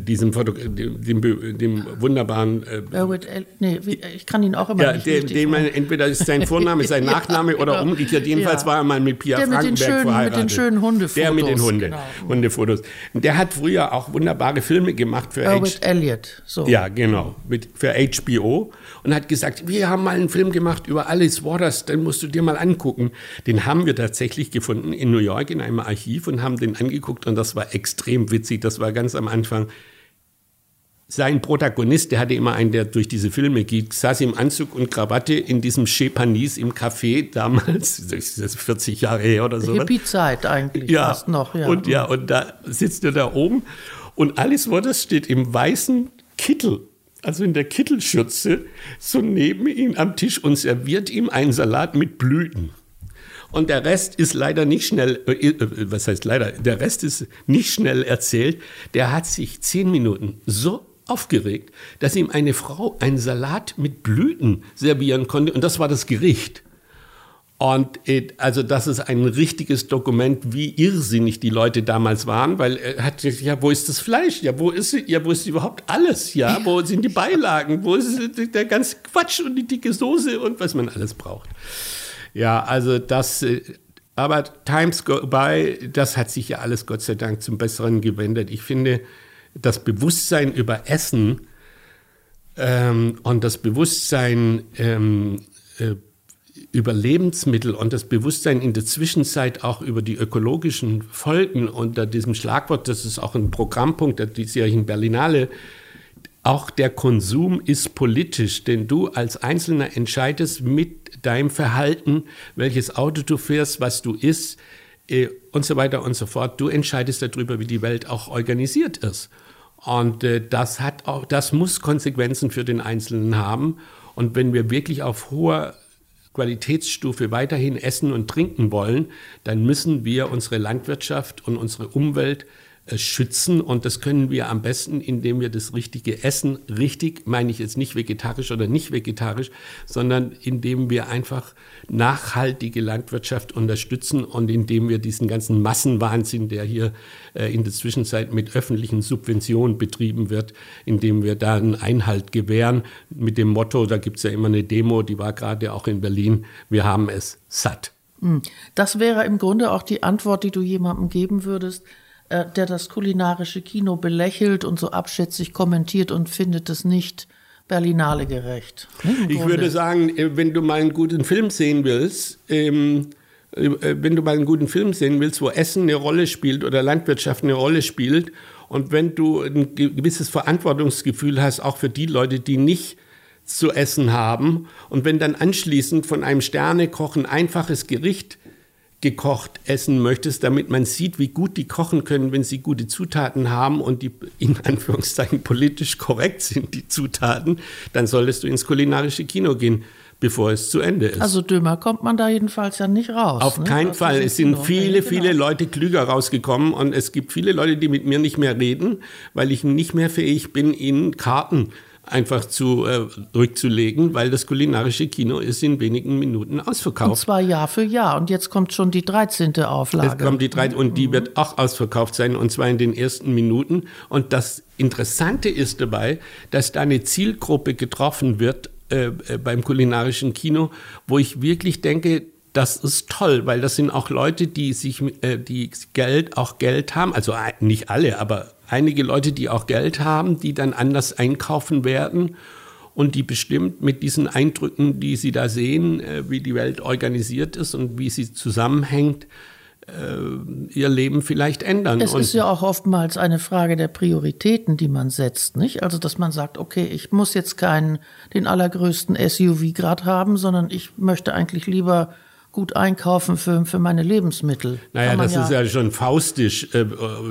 diesem Foto, dem, dem, dem wunderbaren. Äh, nee, ich kann ihn auch immer ja, nicht der, den man, Entweder ist sein Vorname, [LAUGHS] sein Nachname ja, oder genau. umgekehrt. Jedenfalls ja. war er mal mit Pia der Frankenberg mit schönen, verheiratet. Mit den schönen Hundefotos. Der mit den Hunde, genau. Hundefotos. Der hat früher auch wunderbare Filme gemacht für Herbert Elliott. So. Ja, genau. Mit, für HBO. Und hat gesagt, wir haben mal einen Film gemacht über Alice Waters, den musst du dir mal angucken. Den haben wir tatsächlich gefunden in New York in einem Archiv und haben den angeguckt und das war extrem witzig. Das war ganz am Anfang Anfang. Sein Protagonist, der hatte immer einen, der durch diese Filme geht, saß im Anzug und Krawatte in diesem Chez Panis im Café damals, [LAUGHS] das ist 40 Jahre her oder so. Hippie-Zeit eigentlich ja. fast noch. Ja. Und ja, und da sitzt er da oben und Alice Waters steht im weißen Kittel also in der Kittelschürze, so neben ihm am Tisch und serviert ihm einen Salat mit Blüten. Und der Rest ist leider nicht schnell, äh, äh, was heißt leider, der Rest ist nicht schnell erzählt. Der hat sich zehn Minuten so aufgeregt, dass ihm eine Frau einen Salat mit Blüten servieren konnte und das war das Gericht. Und äh, also das ist ein richtiges Dokument, wie irrsinnig die Leute damals waren, weil er hat gesagt, ja, wo ist das Fleisch? Ja, wo ist ja, wo ist überhaupt alles? Ja, wo sind die Beilagen? Wo ist der ganze Quatsch und die dicke Soße und was man alles braucht? Ja, also das äh, aber Times Go By, das hat sich ja alles Gott sei Dank zum Besseren gewendet. Ich finde, das Bewusstsein über Essen ähm, und das Bewusstsein ähm, äh, über Lebensmittel und das Bewusstsein in der Zwischenzeit auch über die ökologischen Folgen unter diesem Schlagwort, das ist auch ein Programmpunkt der diesjährigen Berlinale, auch der Konsum ist politisch, denn du als Einzelner entscheidest mit deinem Verhalten, welches Auto du fährst, was du isst äh, und so weiter und so fort. Du entscheidest darüber, wie die Welt auch organisiert ist. Und äh, das hat auch, das muss Konsequenzen für den Einzelnen haben. Und wenn wir wirklich auf hoher Qualitätsstufe weiterhin essen und trinken wollen, dann müssen wir unsere Landwirtschaft und unsere Umwelt äh, schützen. Und das können wir am besten, indem wir das richtige Essen, richtig meine ich jetzt nicht vegetarisch oder nicht vegetarisch, sondern indem wir einfach nachhaltige Landwirtschaft unterstützen und indem wir diesen ganzen Massenwahnsinn, der hier äh, in der Zwischenzeit mit öffentlichen Subventionen betrieben wird, indem wir da einen Einhalt gewähren mit dem Motto, da gibt es ja immer eine Demo, die war gerade auch in Berlin, wir haben es satt. Hm. Das wäre im Grunde auch die Antwort, die du jemandem geben würdest, äh, der das kulinarische Kino belächelt und so abschätzig kommentiert und findet es nicht Berlinale gerecht. Ich würde sagen, äh, wenn du mal einen guten Film sehen willst, ähm, äh, wenn du mal einen guten Film sehen willst, wo Essen eine Rolle spielt oder Landwirtschaft eine Rolle spielt und wenn du ein gewisses Verantwortungsgefühl hast, auch für die Leute, die nicht zu essen haben und wenn dann anschließend von einem Sternekoch ein einfaches Gericht gekocht essen möchtest, damit man sieht, wie gut die kochen können, wenn sie gute Zutaten haben und die in Anführungszeichen politisch korrekt sind, die Zutaten, dann solltest du ins kulinarische Kino gehen, bevor es zu Ende ist. Also dümmer kommt man da jedenfalls ja nicht raus. Auf ne? keinen Fall. Es sind Kino. viele, genau. viele Leute klüger rausgekommen und es gibt viele Leute, die mit mir nicht mehr reden, weil ich nicht mehr fähig bin, ihnen Karten einfach zu äh, rückzulegen, weil das kulinarische Kino ist in wenigen Minuten ausverkauft. Und zwar Jahr für Jahr. Und jetzt kommt schon die 13. Auflage. Jetzt kommt die 13. und die wird auch ausverkauft sein und zwar in den ersten Minuten. Und das Interessante ist dabei, dass da eine Zielgruppe getroffen wird äh, äh beim kulinarischen Kino, wo ich wirklich denke, das ist toll, weil das sind auch Leute, die sich, äh, die Geld, auch Geld haben, also äh, nicht alle, aber einige Leute, die auch Geld haben, die dann anders einkaufen werden und die bestimmt mit diesen Eindrücken, die sie da sehen, äh, wie die Welt organisiert ist und wie sie zusammenhängt, äh, ihr Leben vielleicht ändern. Es ist ja auch oftmals eine Frage der Prioritäten, die man setzt, nicht? Also, dass man sagt, okay, ich muss jetzt keinen, den allergrößten SUV gerade haben, sondern ich möchte eigentlich lieber gut einkaufen für, für meine Lebensmittel. Naja, das ja ist ja schon faustisch, äh,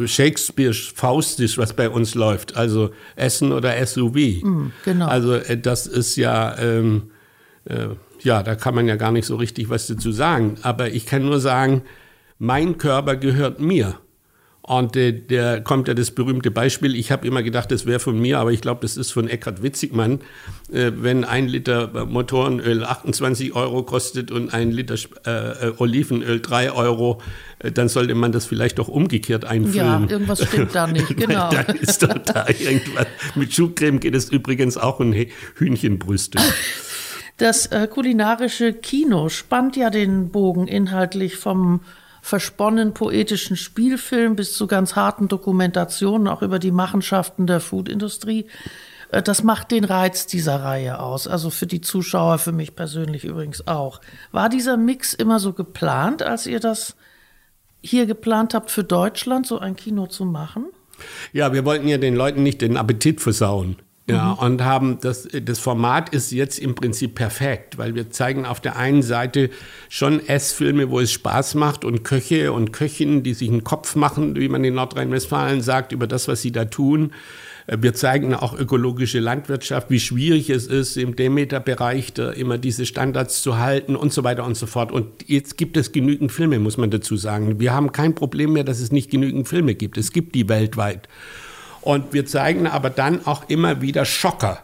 Shakespeare faustisch, was bei uns läuft. Also Essen oder SUV. Mm, genau. Also äh, das ist ja, ähm, äh, ja, da kann man ja gar nicht so richtig was dazu sagen. Aber ich kann nur sagen, mein Körper gehört mir. Und äh, der kommt ja das berühmte Beispiel. Ich habe immer gedacht, das wäre von mir, aber ich glaube, das ist von Eckhard Witzigmann. Äh, wenn ein Liter Motorenöl 28 Euro kostet und ein Liter äh, Olivenöl 3 Euro, äh, dann sollte man das vielleicht doch umgekehrt einfüllen. Ja, irgendwas stimmt da nicht, [LAUGHS] genau. dann ist doch da irgendwas. Mit Schuhcreme geht es übrigens auch um Hühnchenbrüste. Das äh, kulinarische Kino spannt ja den Bogen inhaltlich vom versponnen poetischen Spielfilm bis zu ganz harten Dokumentationen auch über die Machenschaften der Foodindustrie. Äh, das macht den Reiz dieser Reihe aus. Also für die Zuschauer, für mich persönlich übrigens auch. War dieser Mix immer so geplant, als ihr das hier geplant habt für Deutschland, so ein Kino zu machen? Ja, wir wollten ja den Leuten nicht den Appetit versauen. Ja, mhm. und haben das, das Format ist jetzt im Prinzip perfekt, weil wir zeigen auf der einen Seite schon Essfilme, wo es Spaß macht und Köche und Köchinnen, die sich einen Kopf machen, wie man in Nordrhein-Westfalen sagt, über das, was sie da tun. Äh, wir zeigen auch ökologische Landwirtschaft, wie schwierig es ist, im Demeter-Bereich immer diese Standards zu halten und so weiter und so fort. Und jetzt gibt es genügend Filme, muss man dazu sagen. Wir haben kein Problem mehr, dass es nicht genügend Filme gibt. Es gibt die weltweit. Und wir zeigen aber dann auch immer wieder Schocker.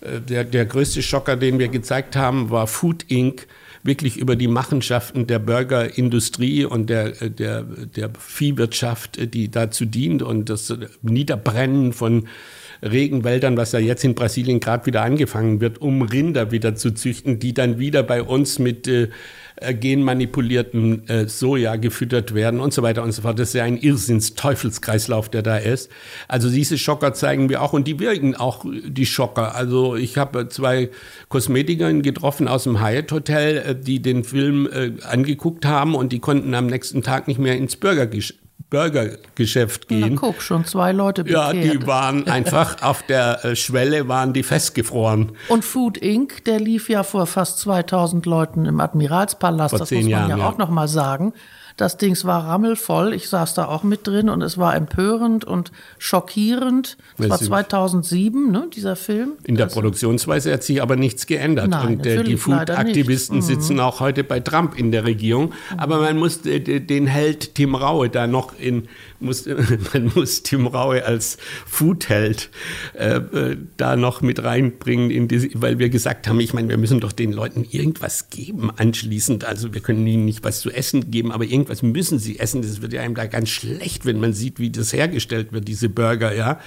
Äh, der, der größte Schocker, den wir gezeigt haben, war Food Inc., wirklich über die Machenschaften der Burgerindustrie und der, der, der Viehwirtschaft, die dazu dient und das Niederbrennen von Regenwäldern, was ja jetzt in Brasilien gerade wieder angefangen wird, um Rinder wieder zu züchten, die dann wieder bei uns mit äh, äh, genmanipulierten äh, Soja gefüttert werden und so weiter und so fort. Das ist ja ein Irrsinns-Teufelskreislauf, der da ist. Also diese Schocker zeigen wir auch und die wirken auch, die Schocker. Also ich habe zwei Kosmetikerinnen getroffen aus dem Hyatt Hotel, äh, die den Film angeguckt haben und die konnten am nächsten Tag nicht mehr ins Burger Burgergeschäft gehen. Na, guck, schon zwei Leute bekehrt. Ja, die waren einfach auf der äh, Schwelle, waren die festgefroren. Und Food Inc., der lief ja vor fast 2000 Leuten im Admiralspalast, vor das muss man Jahren, ja, ja auch nochmal sagen. Das Dings war rammelvoll. Ich saß da auch mit drin und es war empörend und schockierend. Es war 2007, ne, dieser Film. In der Produktionsweise hat sich aber nichts geändert. Nein, und äh, die Food-Aktivisten mhm. sitzen auch heute bei Trump in der Regierung. Aber man muss äh, den Held Tim Raue da noch in muss, [LAUGHS] man muss Tim Raue als Foodheld äh, äh, da noch mit reinbringen, in diese, weil wir gesagt haben, ich meine, wir müssen doch den Leuten irgendwas geben anschließend. Also wir können ihnen nicht was zu essen geben, aber irgendwas müssen sie essen. Das wird ja einem da ganz schlecht, wenn man sieht, wie das hergestellt wird, diese Burger, ja.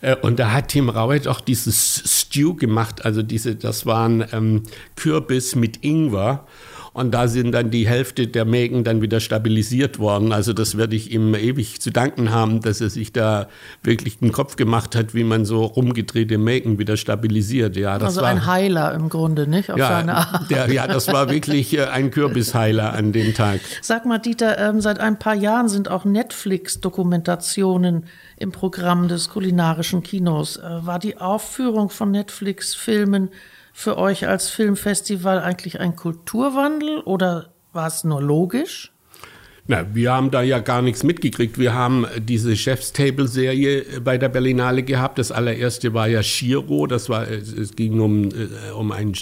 Äh, und da hat Tim Raue doch dieses Stew gemacht, also diese, das waren ähm, Kürbis mit Ingwer. Und da sind dann die Hälfte der Mägen dann wieder stabilisiert worden. Also das werde ich ihm ewig zu danken haben, dass er sich da wirklich den Kopf gemacht hat, wie man so rumgedrehte Mägen wieder stabilisiert. Ja, das also war, ein Heiler im Grunde, nicht? Auf ja, seine Art. Der, ja, das war wirklich äh, ein Kürbisheiler an dem Tag. Sag mal, Dieter, ähm, seit ein paar Jahren sind auch Netflix-Dokumentationen im Programm des kulinarischen Kinos. Äh, war die Aufführung von Netflix-Filmen für euch als Filmfestival eigentlich ein Kulturwandel oder war es nur logisch? Na, wir haben da ja gar nichts mitgekriegt. Wir haben diese Chef's Table Serie bei der Berlinale gehabt. Das allererste war ja Shiro. Das war, es ging um, äh, um einen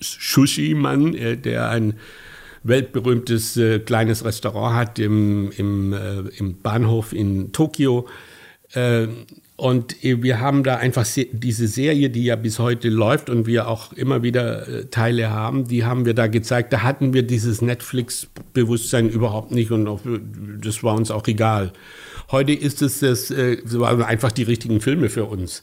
Sushi-Mann, äh, der ein weltberühmtes äh, kleines Restaurant hat im, im, im Bahnhof in Tokio. Und äh, wir haben da einfach diese Serie, die ja bis heute läuft und wir auch immer wieder äh, Teile haben, die haben wir da gezeigt. Da hatten wir dieses Netflix-Bewusstsein überhaupt nicht und das war uns auch egal. Heute ist es das, äh, einfach die richtigen Filme für uns.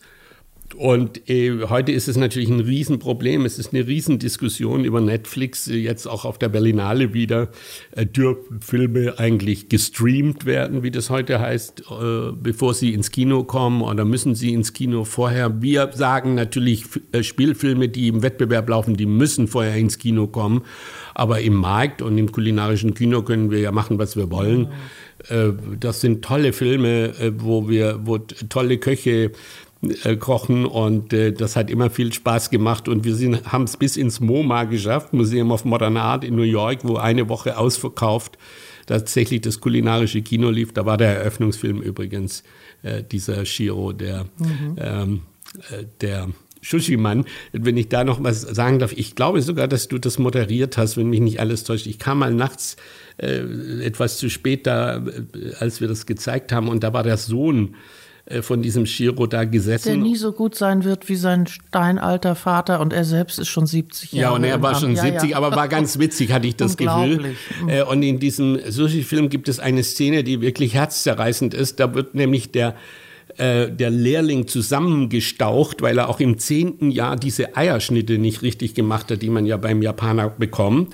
Und äh, heute ist es natürlich ein Riesenproblem. Es ist eine Riesendiskussion über Netflix, äh, jetzt auch auf der Berlinale wieder. Äh, dürfen Filme eigentlich gestreamt werden, wie das heute heißt, äh, bevor sie ins Kino kommen oder müssen sie ins Kino vorher? Wir sagen natürlich, äh, Spielfilme, die im Wettbewerb laufen, die müssen vorher ins Kino kommen. Aber im Markt und im kulinarischen Kino können wir ja machen, was wir wollen. Äh, das sind tolle Filme, wo wir, wo tolle Köche äh, kochen und äh, das hat immer viel Spaß gemacht und wir haben es bis ins MoMA geschafft, Museum of Modern Art in New York, wo eine Woche ausverkauft tatsächlich das kulinarische Kino lief. Da war der Eröffnungsfilm übrigens äh, dieser Shiro, der, mhm. ähm, äh, der Shushiman, wenn ich da noch was sagen darf, ich glaube sogar, dass du das moderiert hast, wenn mich nicht alles täuscht. Ich kam mal nachts äh, etwas zu spät da, äh, als wir das gezeigt haben, und da war der Sohn von diesem Shiro da gesessen. Der nie so gut sein wird wie sein steinalter Vater und er selbst ist schon 70 Jahre alt. Ja, und er war schon ja, 70, ja. aber war ganz witzig, hatte ich das Gefühl. Mhm. Äh, und in diesem Sushi-Film gibt es eine Szene, die wirklich herzzerreißend ist. Da wird nämlich der äh, der Lehrling zusammengestaucht, weil er auch im zehnten Jahr diese Eierschnitte nicht richtig gemacht hat, die man ja beim Japaner bekommt.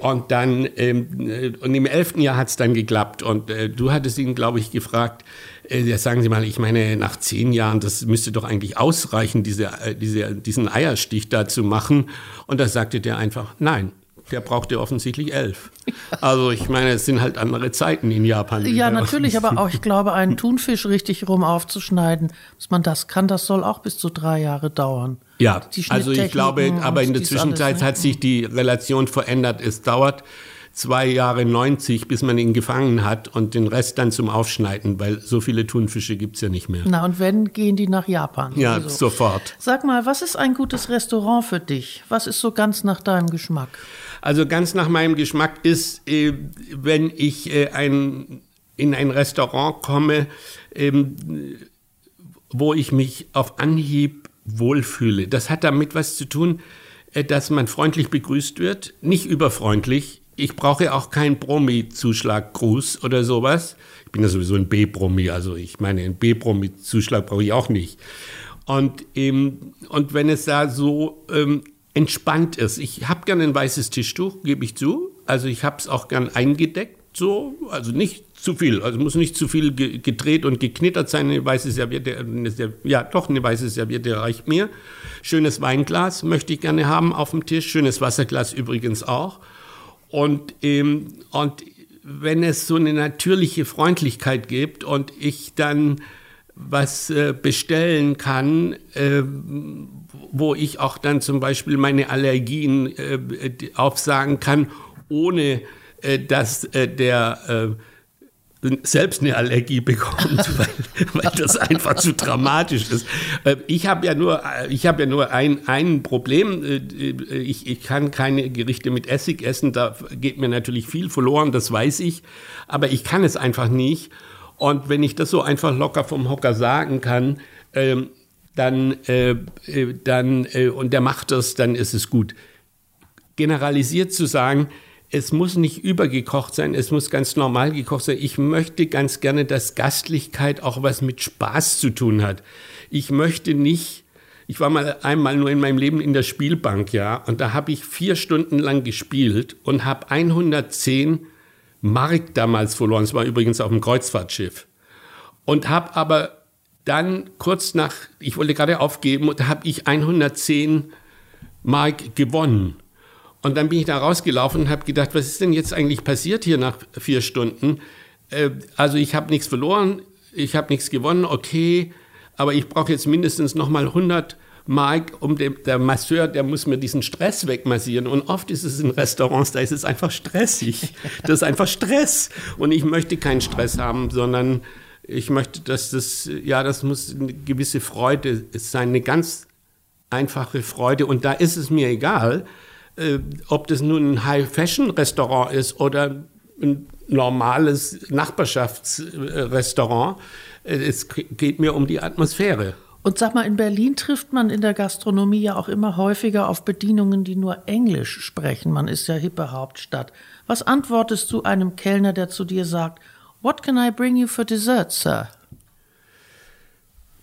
Und dann, ähm, und im elften Jahr hat es dann geklappt. Und du hattest ihn, glaube ich, gefragt, äh, sagen Sie mal, ich meine, nach zehn Jahren, das müsste doch eigentlich ausreichen, diese, äh, diese, diesen Eierstich da zu machen. Und da sagte der einfach, nein, der brauchte offensichtlich elf. [LAUGHS] Also ich meine, es sind halt andere Zeiten in Japan. Ja, natürlich, aber auch ich glaube, einen [LAUGHS] Thunfisch richtig rum aufzuschneiden, dass man das kann, das soll auch bis zu drei Jahre dauern. Ja, also ich glaube, aber in der Zwischenzeit alles, ne? hat sich die Relation verändert. Es dauert zwei Jahre 90, bis man ihn gefangen hat und den Rest dann zum Aufschneiden, weil so viele Thunfische gibt es ja nicht mehr. Na, und wenn, gehen die nach Japan? Ja, also. sofort. Sag mal, was ist ein gutes Restaurant für dich? Was ist so ganz nach deinem Geschmack? Also ganz nach meinem Geschmack ist, äh, wenn ich äh, ein, in ein Restaurant komme, ähm, wo ich mich auf Anhieb wohlfühle. Das hat damit was zu tun, äh, dass man freundlich begrüßt wird, nicht überfreundlich. Ich brauche auch keinen Promi-Zuschlag-Gruß oder sowas. Ich bin ja sowieso ein B-Promi, also ich meine, einen B-Promi-Zuschlag brauche ich auch nicht. Und, ähm, und wenn es da so ähm, entspannt ist, ich habe gerne ein weißes Tischtuch, gebe ich zu. Also ich habe es auch gern eingedeckt, so, also nicht zu viel, also muss nicht zu viel gedreht und geknittert sein. Eine weiße Serviette, eine, ja, doch eine weiße Serviette reicht mir. Schönes Weinglas möchte ich gerne haben auf dem Tisch, schönes Wasserglas übrigens auch. Und, ähm, und wenn es so eine natürliche Freundlichkeit gibt und ich dann was äh, bestellen kann, äh, wo ich auch dann zum Beispiel meine Allergien äh, aufsagen kann, ohne äh, dass äh, der äh, selbst eine Allergie bekommt, [LAUGHS] weil, weil das einfach zu dramatisch ist. Äh, ich habe ja nur, ich habe ja nur ein, ein Problem. Äh, ich, ich kann keine Gerichte mit Essig essen. Da geht mir natürlich viel verloren, das weiß ich. Aber ich kann es einfach nicht. Und wenn ich das so einfach locker vom Hocker sagen kann, ähm, dann, äh, dann und der macht das, dann ist es gut. Generalisiert zu sagen, es muss nicht übergekocht sein, es muss ganz normal gekocht sein. Ich möchte ganz gerne, dass Gastlichkeit auch was mit Spaß zu tun hat. Ich möchte nicht, ich war mal einmal nur in meinem Leben in der Spielbank, ja, und da habe ich vier Stunden lang gespielt und habe 110 Mark damals verloren. Es war übrigens auf dem Kreuzfahrtschiff. Und habe aber dann kurz nach, ich wollte gerade aufgeben, und da habe ich 110 Mark gewonnen. Und dann bin ich da rausgelaufen und habe gedacht, was ist denn jetzt eigentlich passiert hier nach vier Stunden? Äh, also ich habe nichts verloren, ich habe nichts gewonnen, okay, aber ich brauche jetzt mindestens nochmal 100 Mark, um dem, der Masseur, der muss mir diesen Stress wegmassieren. Und oft ist es in Restaurants, da ist es einfach stressig. [LAUGHS] Das ist einfach Stress. Und ich möchte keinen Stress haben, sondern ich möchte, dass das, ja, das muss eine gewisse Freude sein, eine ganz einfache Freude. Und da ist es mir egal, äh, ob das nun ein High-Fashion-Restaurant ist oder ein normales Nachbarschaftsrestaurant. Äh, es geht mir um die Atmosphäre. Und sag mal, in Berlin trifft man in der Gastronomie ja auch immer häufiger auf Bedienungen, die nur Englisch sprechen. Man ist ja hippe Hauptstadt. Was antwortest du einem Kellner, der zu dir sagt, What can I bring you for dessert, Sir?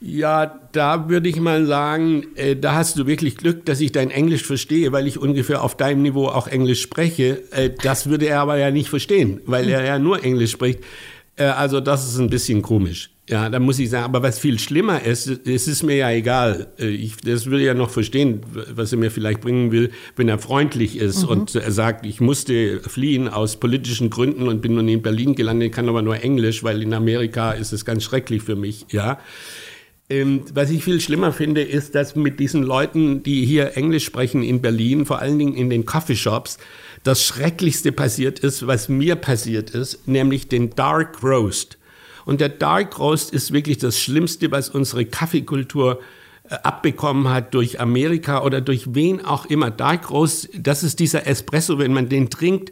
Ja, da würde ich mal sagen, äh, da hast du wirklich Glück, dass ich dein Englisch verstehe, weil ich ungefähr auf deinem Niveau auch Englisch spreche. Äh, das würde er aber ja nicht verstehen, weil er ja nur Englisch spricht. Äh, also das ist ein bisschen komisch. Ja, da muss ich sagen, aber was viel schlimmer ist, es ist mir ja egal. Äh, ich, das würde ja noch verstehen, was er mir vielleicht bringen will, wenn er freundlich ist mhm. und er sagt, ich musste fliehen aus politischen Gründen und bin nun in Berlin gelandet, kann aber nur Englisch, weil in Amerika ist es ganz schrecklich für mich, ja. Ähm, was ich viel schlimmer finde, ist, dass mit diesen Leuten, die hier Englisch sprechen in Berlin, vor allen Dingen in den Coffeeshops, das Schrecklichste passiert ist, was mir passiert ist, nämlich den Dark Roast. Und der Dark Roast ist wirklich das Schlimmste, was unsere Kaffeekultur äh, abbekommen hat durch Amerika oder durch wen auch immer. Dark Roast, das ist dieser Espresso, wenn man den trinkt,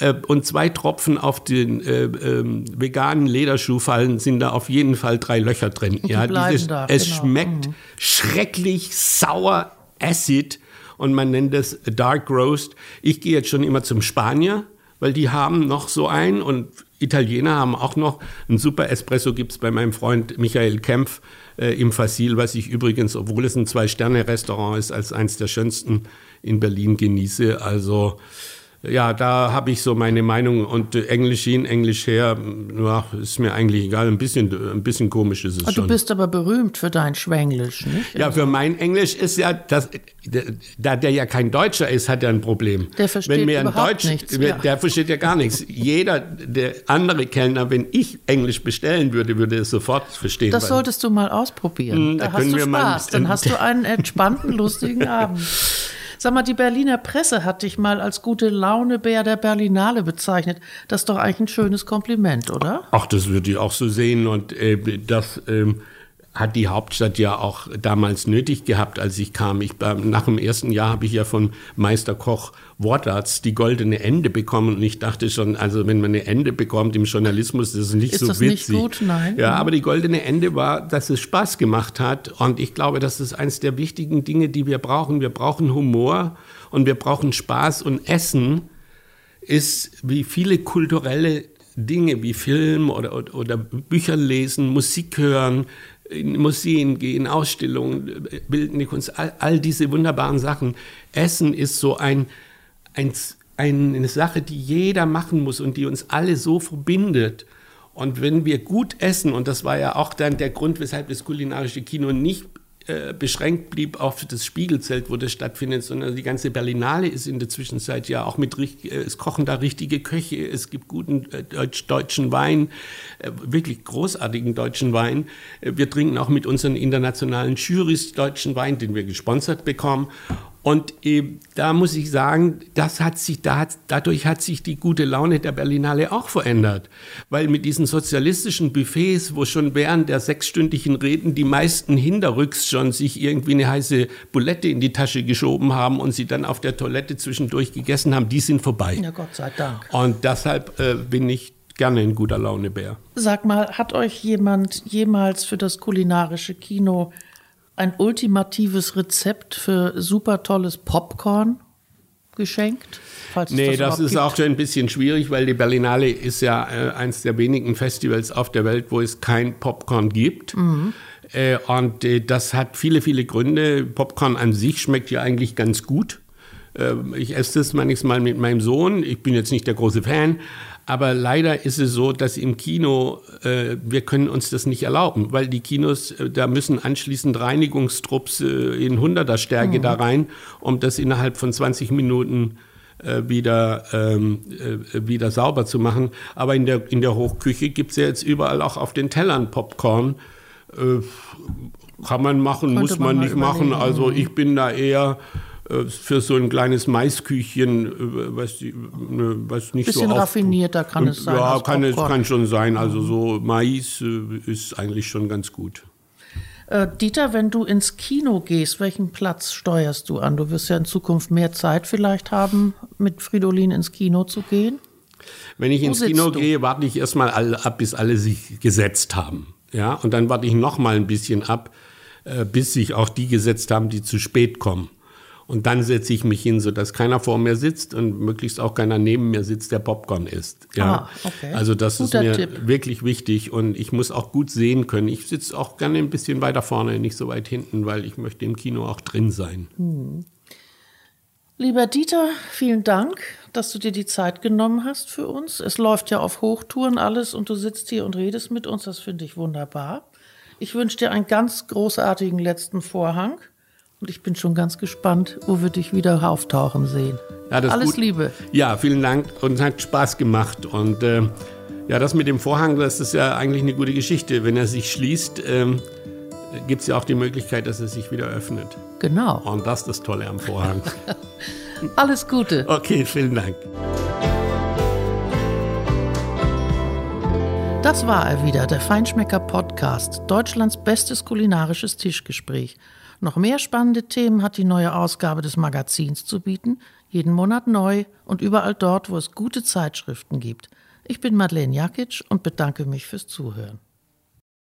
äh, und zwei Tropfen auf den äh, äh, veganen Lederschuh fallen, sind da auf jeden Fall drei Löcher drin. Ja, dieses, da, es genau. schmeckt mhm. schrecklich sauer Acid und man nennt es Dark Roast. Ich gehe jetzt schon immer zum Spanier, weil die haben noch so einen und Italiener haben auch noch einen super Espresso gibt es bei meinem Freund Michael Kempf äh, im Fasil, was ich übrigens, obwohl es ein Zwei-Sterne-Restaurant ist, als eines der schönsten in Berlin genieße. Also ja, da habe ich so meine Meinung und äh, Englisch hin, Englisch her, ja, ist mir eigentlich egal. Ein bisschen, ein bisschen komisch ist es oh, schon. Du bist aber berühmt für dein Schwenglisch, nicht? Ja, für mein Englisch ist ja, das, da der ja kein Deutscher ist, hat er ein Problem. Der versteht wenn mir ein Deutsch, nichts. Ja. Der versteht ja gar nichts. Jeder, der andere Kellner, wenn ich Englisch bestellen würde, würde es sofort verstehen. Das solltest du mal ausprobieren. Hm, da, da hast du Spaß. Mal, Dann hast du einen entspannten, lustigen [LAUGHS] Abend. Sag mal, die Berliner Presse hat dich mal als gute Launebär der Berlinale bezeichnet. Das ist doch eigentlich ein schönes Kompliment, oder? Ach, das würde ich auch so sehen. Und äh, das, ähm, hat die Hauptstadt ja auch damals nötig gehabt, als ich kam. Ich, nach dem ersten Jahr habe ich ja von Meisterkoch Wortarzt die goldene Ende bekommen und ich dachte schon, also wenn man eine Ende bekommt im Journalismus, das ist nicht ist so das witzig. Nicht gut? Nein. Ja, aber die goldene Ende war, dass es Spaß gemacht hat und ich glaube, das ist eines der wichtigen Dinge, die wir brauchen. Wir brauchen Humor und wir brauchen Spaß und Essen ist wie viele kulturelle Dinge wie Film oder, oder Bücher lesen, Musik hören, in Museen gehen, Ausstellungen, bildende Kunst, all, all, diese wunderbaren Sachen. Essen ist so ein, ein, eine Sache, die jeder machen muss und die uns alle so verbindet. Und wenn wir gut essen, und das war ja auch dann der Grund, weshalb das kulinarische Kino nicht äh, beschränkt blieb auf das Spiegelzelt, wo das stattfindet, sondern die ganze Berlinale ist in der Zwischenzeit ja auch mit, äh, es kochen da richtige Köche, es gibt guten äh, deutsch, deutschen Wein, äh, wirklich großartigen deutschen Wein. Äh, wir trinken auch mit unseren internationalen Jurys deutschen Wein, den wir gesponsert bekommen. Und äh, da muss ich sagen, das hat sich, da hat, dadurch hat sich die gute Laune der Berlinale auch verändert. Weil mit diesen sozialistischen Buffets, wo schon während der sechsstündigen Reden die meisten hinterrücks schon sich irgendwie eine heiße Bulette in die Tasche geschoben haben und sie dann auf der Toilette zwischendurch gegessen haben, die sind vorbei. Ja, Gott sei Dank. Und deshalb äh, bin ich gerne in guter Laune Bär. Sag mal, hat euch jemand jemals für das kulinarische Kino ein ultimatives Rezept für super tolles Popcorn geschenkt? Falls nee, das, das ist gibt. auch schon ein bisschen schwierig, weil die Berlinale ist ja äh, eines der wenigen Festivals auf der Welt, wo es kein Popcorn gibt. Mhm. Äh, und äh, das hat viele, viele Gründe. Popcorn an sich schmeckt ja eigentlich ganz gut. Ähm, ich esse das manchmal mit meinem Sohn. Ich bin jetzt nicht der große Fan, aber leider ist es so, dass im Kino äh, wir können uns das nicht erlauben, weil die Kinos, äh, da müssen anschließend Reinigungstrupps äh, in hunderter Stärke mhm. da rein, um das innerhalb von 20 Minuten äh, wieder, ähm, äh, wieder sauber zu machen. Aber in der, in der Hochküche gibt es ja jetzt überall auch auf den Tellern Popcorn. Äh, kann man machen, Könnte muss man, man nicht machen. Also mhm. ich bin da eher für so ein kleines Maisküchchen, äh, was, ne, was nicht Bisschen so raffinierter kann es sein. Ja, kann, es, kann schon sein. Also so Mais äh, ist eigentlich schon ganz gut. Dieter, wenn du ins Kino gehst, welchen Platz steuerst du an? Du wirst ja in Zukunft mehr Zeit vielleicht haben, mit Fridolin ins Kino zu gehen. Wenn ich Wo ins Kino du? gehe, warte ich erstmal ab, bis alle sich gesetzt haben. Ja, und dann warte ich noch mal ein bisschen ab, bis sich auch die gesetzt haben, die zu spät kommen. Und dann setze ich mich hin, sodass keiner vor mir sitzt und möglichst auch keiner neben mir sitzt, der Popcorn isst. Ja. Ah, okay. Also das Guter ist mir Tipp. wirklich wichtig und ich muss auch gut sehen können. Ich sitze auch gerne ein bisschen weiter vorne, nicht so weit hinten, weil ich möchte im Kino auch drin sein. Hm. Lieber Dieter, vielen Dank, dass du dir die Zeit genommen hast für uns. Es läuft ja auf Hochtouren alles und du sitzt hier und redest mit uns. Das finde ich wunderbar. Ich wünsche dir einen ganz großartigen letzten Vorhang. Und ich bin schon ganz gespannt, wo wir dich wieder auftauchen sehen. Ja, Alles gut. Liebe. Ja, vielen Dank und es hat Spaß gemacht. Und äh, ja, das mit dem Vorhang, das ist ja eigentlich eine gute Geschichte. Wenn er sich schließt, ähm, gibt es ja auch die Möglichkeit, dass er sich wieder öffnet. Genau. Und das ist das Tolle am Vorhang. [LAUGHS] Alles Gute. Okay, vielen Dank. Das war er wieder, der Feinschmecker Podcast, Deutschlands bestes kulinarisches Tischgespräch. Noch mehr spannende Themen hat die neue Ausgabe des Magazins zu bieten, jeden Monat neu und überall dort, wo es gute Zeitschriften gibt. Ich bin Madeleine Jakic und bedanke mich fürs Zuhören.